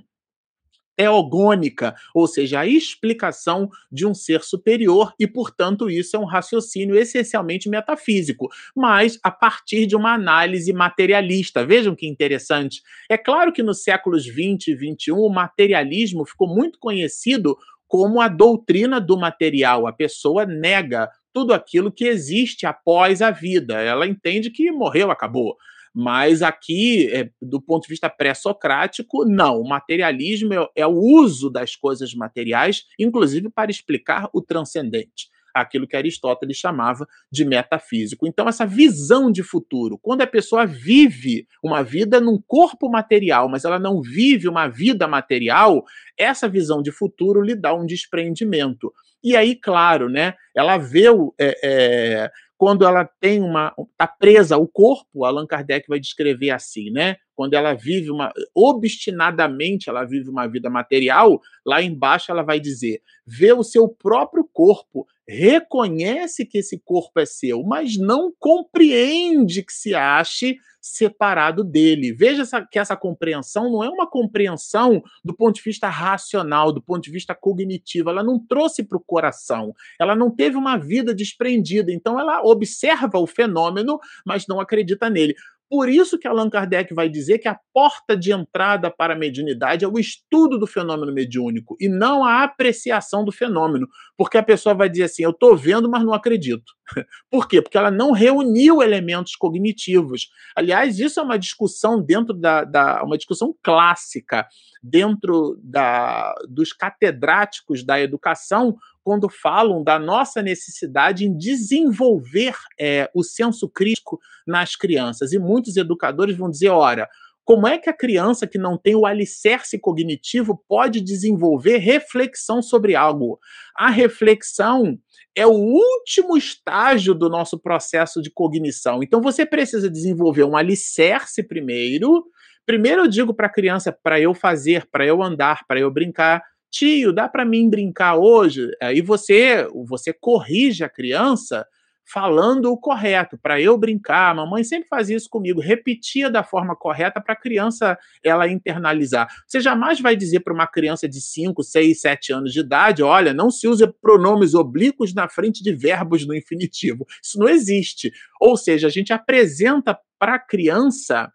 teogônica, ou seja, a explicação de um ser superior, e, portanto, isso é um raciocínio essencialmente metafísico, mas a partir de uma análise materialista. Vejam que interessante. É claro que nos séculos 20 e 21 o materialismo ficou muito conhecido como a doutrina do material. A pessoa nega tudo aquilo que existe após a vida. Ela entende que morreu, acabou. Mas aqui, é, do ponto de vista pré-socrático, não. O materialismo é, é o uso das coisas materiais, inclusive para explicar o transcendente aquilo que Aristóteles chamava de metafísico. Então, essa visão de futuro, quando a pessoa vive uma vida num corpo material, mas ela não vive uma vida material, essa visão de futuro lhe dá um desprendimento. E aí, claro, né, ela vê o. É, é, quando ela tem uma está presa ao corpo, Allan Kardec vai descrever assim, né? Quando ela vive uma obstinadamente, ela vive uma vida material, lá embaixo ela vai dizer: vê o seu próprio corpo, reconhece que esse corpo é seu, mas não compreende que se ache separado dele. Veja essa, que essa compreensão não é uma compreensão do ponto de vista racional, do ponto de vista cognitivo. Ela não trouxe para o coração. Ela não teve uma vida desprendida. Então, ela observa o fenômeno, mas não acredita nele. Por isso que Allan Kardec vai dizer que a porta de entrada para a mediunidade é o estudo do fenômeno mediúnico e não a apreciação do fenômeno. Porque a pessoa vai dizer assim: eu estou vendo, mas não acredito. Por quê? Porque ela não reuniu elementos cognitivos. Aliás, isso é uma discussão dentro da, da uma discussão clássica dentro da, dos catedráticos da educação, quando falam da nossa necessidade em desenvolver é, o senso crítico nas crianças. E muitos educadores vão dizer: ora, como é que a criança que não tem o alicerce cognitivo pode desenvolver reflexão sobre algo? A reflexão é o último estágio do nosso processo de cognição. Então você precisa desenvolver um alicerce primeiro. Primeiro eu digo para a criança para eu fazer, para eu andar, para eu brincar tio, dá para mim brincar hoje? Aí você, você corrige a criança falando o correto, para eu brincar. A mamãe sempre fazia isso comigo, repetia da forma correta para a criança ela internalizar. Você jamais vai dizer para uma criança de 5, 6, 7 anos de idade, olha, não se use pronomes oblíquos na frente de verbos no infinitivo. Isso não existe. Ou seja, a gente apresenta para a criança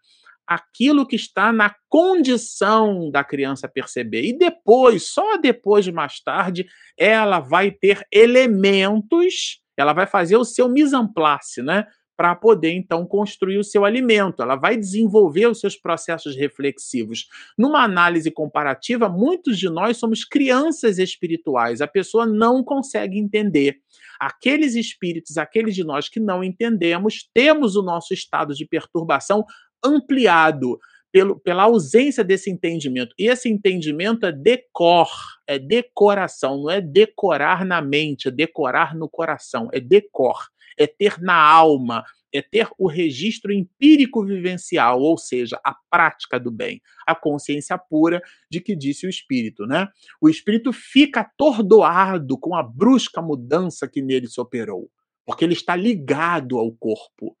aquilo que está na condição da criança perceber. E depois, só depois de mais tarde, ela vai ter elementos, ela vai fazer o seu mise en place, né? para poder então construir o seu alimento. Ela vai desenvolver os seus processos reflexivos. Numa análise comparativa, muitos de nós somos crianças espirituais. A pessoa não consegue entender. Aqueles espíritos, aqueles de nós que não entendemos, temos o nosso estado de perturbação ampliado pelo, pela ausência desse entendimento. E esse entendimento é decor, é decoração, não é decorar na mente, é decorar no coração, é decor é ter na alma, é ter o registro empírico vivencial, ou seja, a prática do bem, a consciência pura de que disse o espírito, né? O espírito fica atordoado com a brusca mudança que nele se operou, porque ele está ligado ao corpo.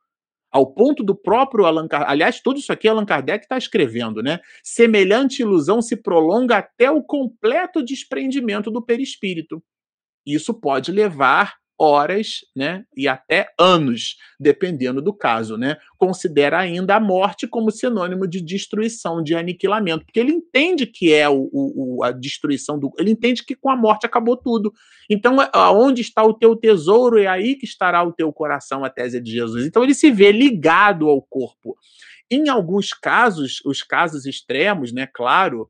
Ao ponto do próprio Allan Kardec, aliás, tudo isso aqui Allan Kardec está escrevendo, né? Semelhante ilusão se prolonga até o completo desprendimento do perispírito. Isso pode levar horas, né, e até anos, dependendo do caso, né? Considera ainda a morte como sinônimo de destruição, de aniquilamento, porque ele entende que é o, o, a destruição do, ele entende que com a morte acabou tudo. Então, aonde está o teu tesouro é aí que estará o teu coração, a tese de Jesus. Então, ele se vê ligado ao corpo. Em alguns casos, os casos extremos, né, claro,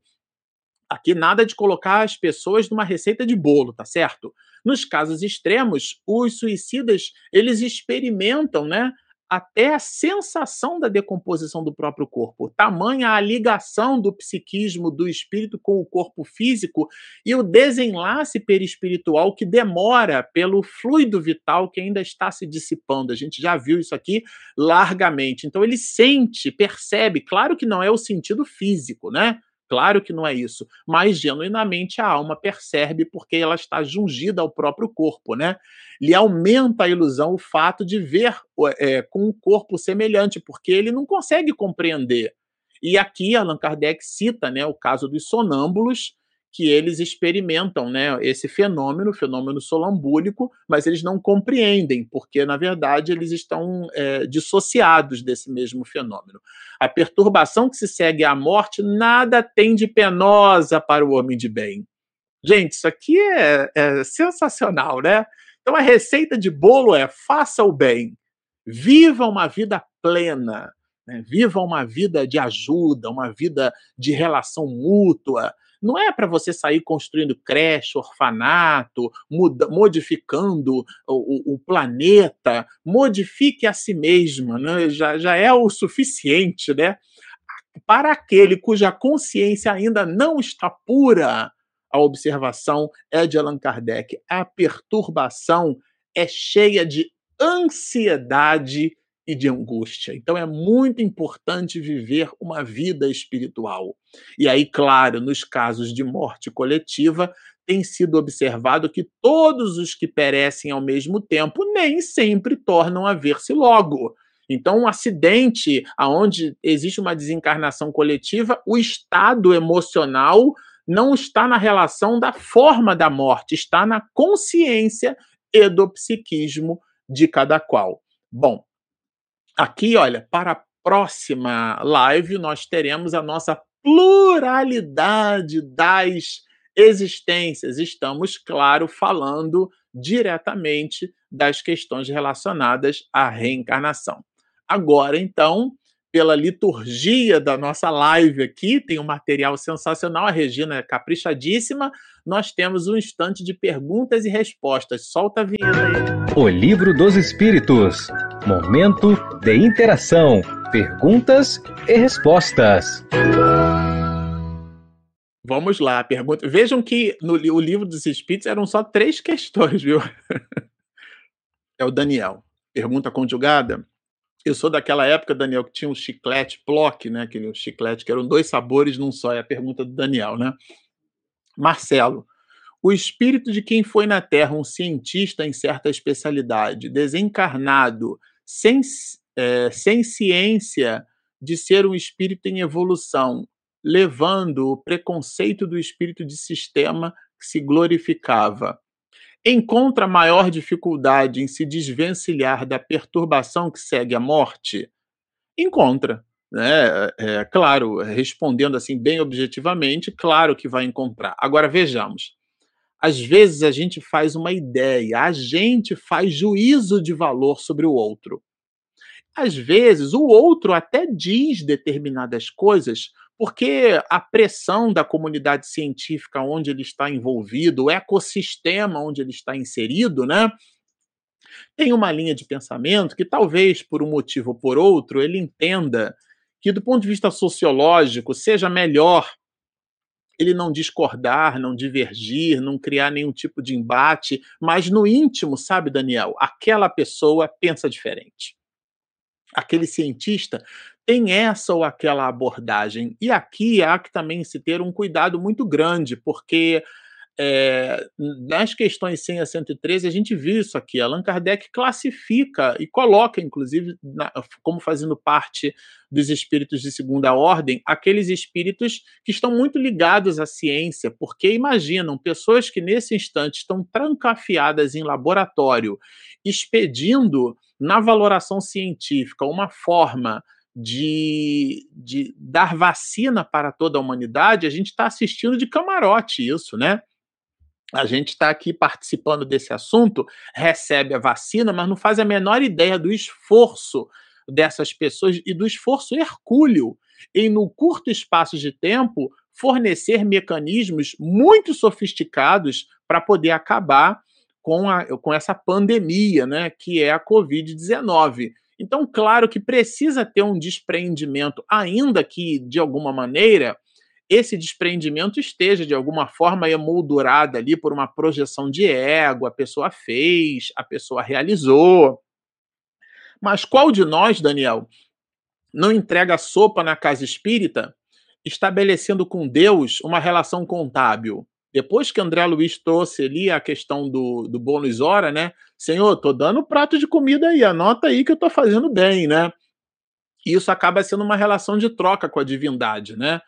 aqui nada de colocar as pessoas numa receita de bolo, tá certo? Nos casos extremos, os suicidas, eles experimentam, né, até a sensação da decomposição do próprio corpo, tamanha a ligação do psiquismo do espírito com o corpo físico e o desenlace perispiritual que demora pelo fluido vital que ainda está se dissipando. A gente já viu isso aqui largamente. Então ele sente, percebe, claro que não é o sentido físico, né? Claro que não é isso, mas genuinamente a alma percebe porque ela está jungida ao próprio corpo, né? Lhe aumenta a ilusão o fato de ver é, com um corpo semelhante, porque ele não consegue compreender. E aqui Allan Kardec cita né, o caso dos sonâmbulos, que eles experimentam né, esse fenômeno, fenômeno solambúlico, mas eles não compreendem, porque, na verdade, eles estão é, dissociados desse mesmo fenômeno. A perturbação que se segue à morte nada tem de penosa para o homem de bem. Gente, isso aqui é, é sensacional, né? Então, a receita de bolo é faça o bem, viva uma vida plena, né? viva uma vida de ajuda, uma vida de relação mútua, não é para você sair construindo creche, orfanato, muda, modificando o, o, planeta. Modifique a si mesma, né? já, já é o suficiente, né? Para aquele cuja consciência ainda não está pura, a observação é de Allan Kardec. A perturbação é cheia de ansiedade e de angústia. Então é muito importante viver uma vida espiritual. E aí, claro, nos casos de morte coletiva, tem sido observado que todos os que perecem ao mesmo tempo nem sempre tornam a ver-se logo. Então, um acidente onde existe uma desencarnação coletiva, o estado emocional não está na relação da forma da morte, está na consciência e do psiquismo de cada qual. Bom, Aqui, olha, para a próxima live, nós teremos a nossa pluralidade das existências. Estamos, claro, falando diretamente das questões relacionadas à reencarnação. Agora, então, pela liturgia da nossa live aqui, tem um material sensacional, a Regina é caprichadíssima. Nós temos um instante de perguntas e respostas. Solta a vinheta aí. O Livro dos Espíritos. Momento de interação, perguntas e respostas. Vamos lá, pergunta. Vejam que no o livro dos Espíritos eram só três questões, viu? é o Daniel. Pergunta conjugada. Eu sou daquela época, Daniel, que tinha um chiclete Plock, né? Aquele chiclete que eram dois sabores num só. É a pergunta do Daniel, né? Marcelo, o espírito de quem foi na Terra um cientista em certa especialidade, desencarnado, sem, é, sem ciência de ser um espírito em evolução, levando o preconceito do espírito de sistema que se glorificava encontra maior dificuldade em se desvencilhar da perturbação que segue a morte? Encontra. Né? É, claro, respondendo assim bem objetivamente, claro que vai encontrar. Agora vejamos. Às vezes a gente faz uma ideia, a gente faz juízo de valor sobre o outro. às vezes o outro até diz determinadas coisas porque a pressão da comunidade científica onde ele está envolvido, o ecossistema onde ele está inserido, né? Tem uma linha de pensamento que talvez por um motivo ou por outro ele entenda que do ponto de vista sociológico seja melhor ele não discordar, não divergir, não criar nenhum tipo de embate, mas no íntimo, sabe, Daniel, aquela pessoa pensa diferente. Aquele cientista tem essa ou aquela abordagem. E aqui há que também se ter um cuidado muito grande, porque é, nas questões 100 a 113, a gente viu isso aqui. Allan Kardec classifica e coloca, inclusive, na, como fazendo parte dos espíritos de segunda ordem, aqueles espíritos que estão muito ligados à ciência, porque imaginam pessoas que nesse instante estão trancafiadas em laboratório, expedindo na valoração científica uma forma de, de dar vacina para toda a humanidade, a gente está assistindo de camarote isso, né? A gente está aqui participando desse assunto, recebe a vacina, mas não faz a menor ideia do esforço dessas pessoas e do esforço hercúleo em, no curto espaço de tempo, fornecer mecanismos muito sofisticados para poder acabar com, a, com essa pandemia, né, que é a Covid-19. Então, claro que precisa ter um despreendimento, ainda que de alguma maneira esse desprendimento esteja de alguma forma emoldurado ali por uma projeção de ego, a pessoa fez, a pessoa realizou. Mas qual de nós, Daniel, não entrega sopa na casa espírita, estabelecendo com Deus uma relação contábil? Depois que André Luiz trouxe ali a questão do, do bônus hora, né? Senhor, tô dando prato de comida aí, anota aí que eu tô fazendo bem, né? E isso acaba sendo uma relação de troca com a divindade, né?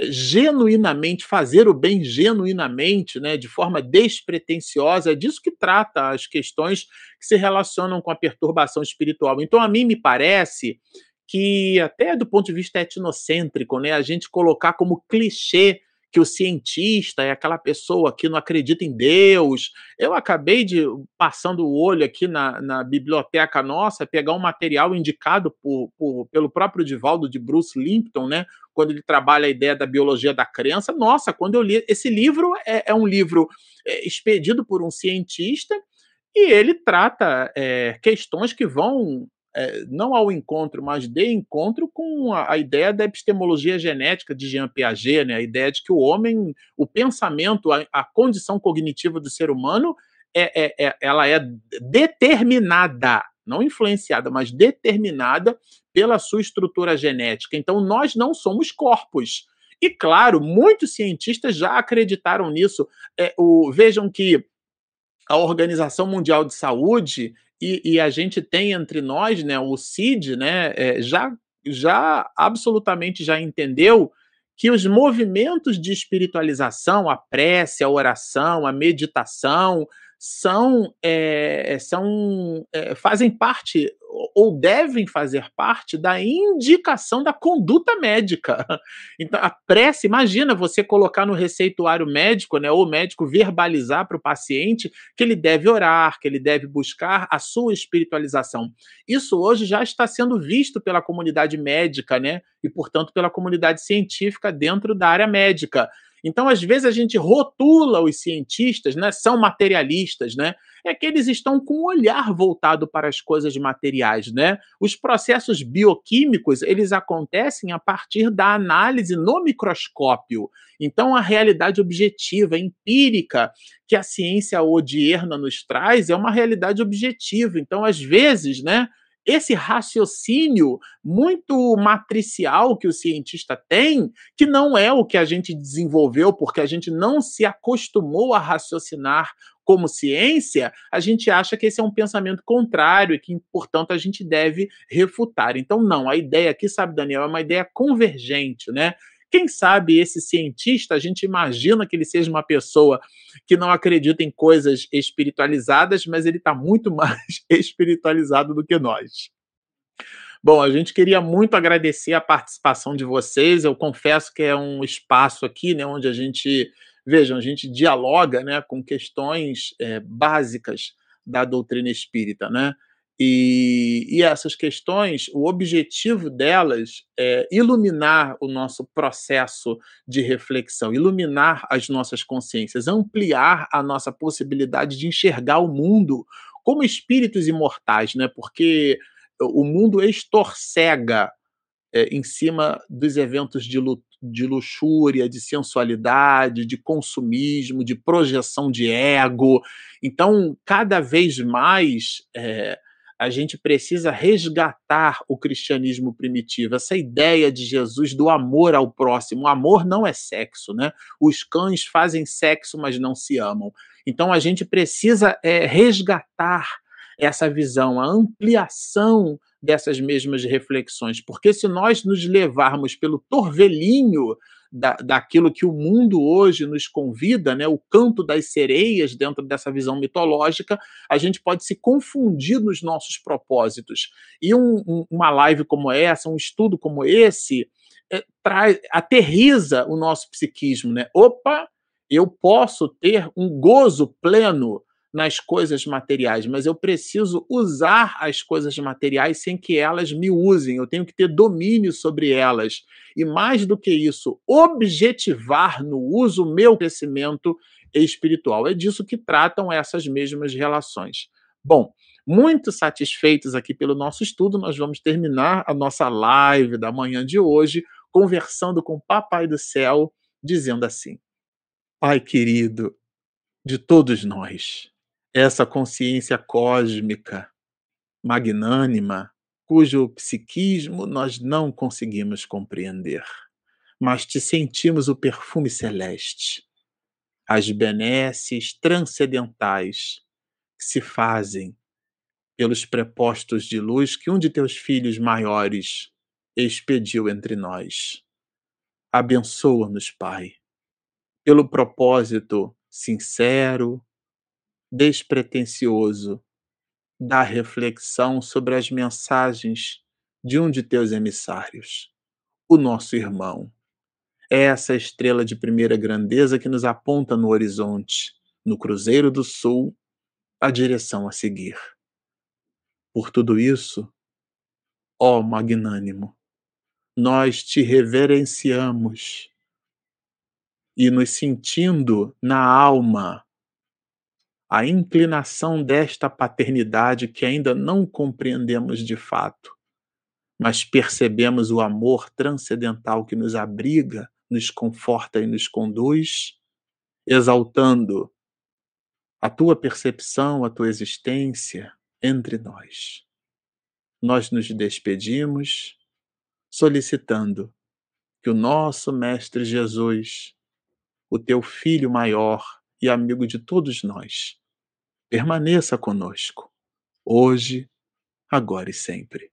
Genuinamente, fazer o bem genuinamente, né, de forma despretensiosa, é disso que trata as questões que se relacionam com a perturbação espiritual. Então, a mim me parece que, até do ponto de vista etnocêntrico, né, a gente colocar como clichê que o cientista é aquela pessoa que não acredita em Deus. Eu acabei de, passando o olho aqui na, na biblioteca nossa, pegar um material indicado por, por, pelo próprio Divaldo de Bruce Limpton, né? Quando ele trabalha a ideia da biologia da crença. Nossa, quando eu li esse livro, é, é um livro é, expedido por um cientista e ele trata é, questões que vão é, não ao encontro, mas de encontro com a, a, ideia da epistemologia genética de Jean Piaget, né? a ideia de que o homem, o pensamento, a, a condição cognitiva do ser humano, é, é, é, ela é determinada, não influenciada, mas determinada pela sua estrutura genética. Então, nós não somos corpos. E, claro, muitos cientistas já acreditaram nisso. É, o, vejam que a Organização Mundial de Saúde e, e, a gente tem entre nós, né, o CID, né, é, já, já absolutamente já entendeu que os movimentos de espiritualização, a prece, a oração, a meditação, são, é, são é, fazem parte ou devem fazer parte da indicação da conduta médica. Então, a prece, imagina você colocar no receituário médico, né, ou o médico verbalizar para o paciente que ele deve orar, que ele deve buscar a sua espiritualização. Isso hoje já está sendo visto pela comunidade médica, né, e portanto pela comunidade científica dentro da área médica. Então, às vezes, a gente rotula os cientistas, né? São materialistas, né? É que eles estão com o olhar voltado para as coisas materiais, né? Os processos bioquímicos, eles acontecem a partir da análise no microscópio. Então, a realidade objetiva, empírica, que a ciência odierna nos traz, é uma realidade objetiva. Então, às vezes, né? Esse raciocínio muito matricial que o cientista tem, que não é o que a gente desenvolveu porque a gente não se acostumou a raciocinar como ciência, a gente acha que esse é um pensamento contrário e que, portanto, a gente deve refutar. Então, não, a ideia aqui, sabe, Daniel, é uma ideia convergente, né? Quem sabe esse cientista, a gente imagina que ele seja uma pessoa que não acredita em coisas espiritualizadas, mas ele está muito mais espiritualizado do que nós. Bom, a gente queria muito agradecer a participação de vocês. Eu confesso que é um espaço aqui, né, onde a gente, vejam, a gente dialoga, né, com questões é, básicas da doutrina espírita, né? E, e, essas questões, o objetivo delas é iluminar o nosso processo de reflexão, iluminar as nossas consciências, ampliar a nossa possibilidade de enxergar o mundo como espíritos imortais, né? Porque o mundo estorcega é, em cima dos eventos de, de luxúria, de sensualidade, de consumismo, de projeção de ego. Então, cada vez mais é, a gente precisa resgatar o cristianismo primitivo, essa ideia de Jesus do amor ao próximo. O amor não é sexo, né? Os cães fazem sexo, mas não se amam. Então a gente precisa é, resgatar essa visão, a ampliação dessas mesmas reflexões, porque se nós nos levarmos pelo torvelinho da, daquilo que o mundo hoje nos convida, né, o canto das sereias dentro dessa visão mitológica, a gente pode se confundir nos nossos propósitos. E um, um, uma live como essa, um estudo como esse, é, traz, aterriza o nosso psiquismo, né? Opa, eu posso ter um gozo pleno nas coisas materiais, mas eu preciso usar as coisas materiais sem que elas me usem. Eu tenho que ter domínio sobre elas. E mais do que isso, objetivar no uso meu crescimento espiritual. É disso que tratam essas mesmas relações. Bom, muito satisfeitos aqui pelo nosso estudo, nós vamos terminar a nossa live da manhã de hoje conversando com o Papai do Céu, dizendo assim: Pai querido de todos nós, essa consciência cósmica, magnânima, cujo psiquismo nós não conseguimos compreender, mas te sentimos o perfume celeste, as benesses transcendentais que se fazem pelos prepostos de luz que um de teus filhos maiores expediu entre nós. Abençoa-nos, Pai, pelo propósito sincero, despretensioso da reflexão sobre as mensagens de um de teus emissários, o nosso irmão. É essa estrela de primeira grandeza que nos aponta no horizonte, no Cruzeiro do Sul, a direção a seguir. Por tudo isso, ó magnânimo, nós te reverenciamos e nos sentindo na alma a inclinação desta paternidade que ainda não compreendemos de fato, mas percebemos o amor transcendental que nos abriga, nos conforta e nos conduz, exaltando a tua percepção, a tua existência entre nós. Nós nos despedimos solicitando que o nosso Mestre Jesus, o teu Filho maior, e amigo de todos nós. Permaneça conosco, hoje, agora e sempre.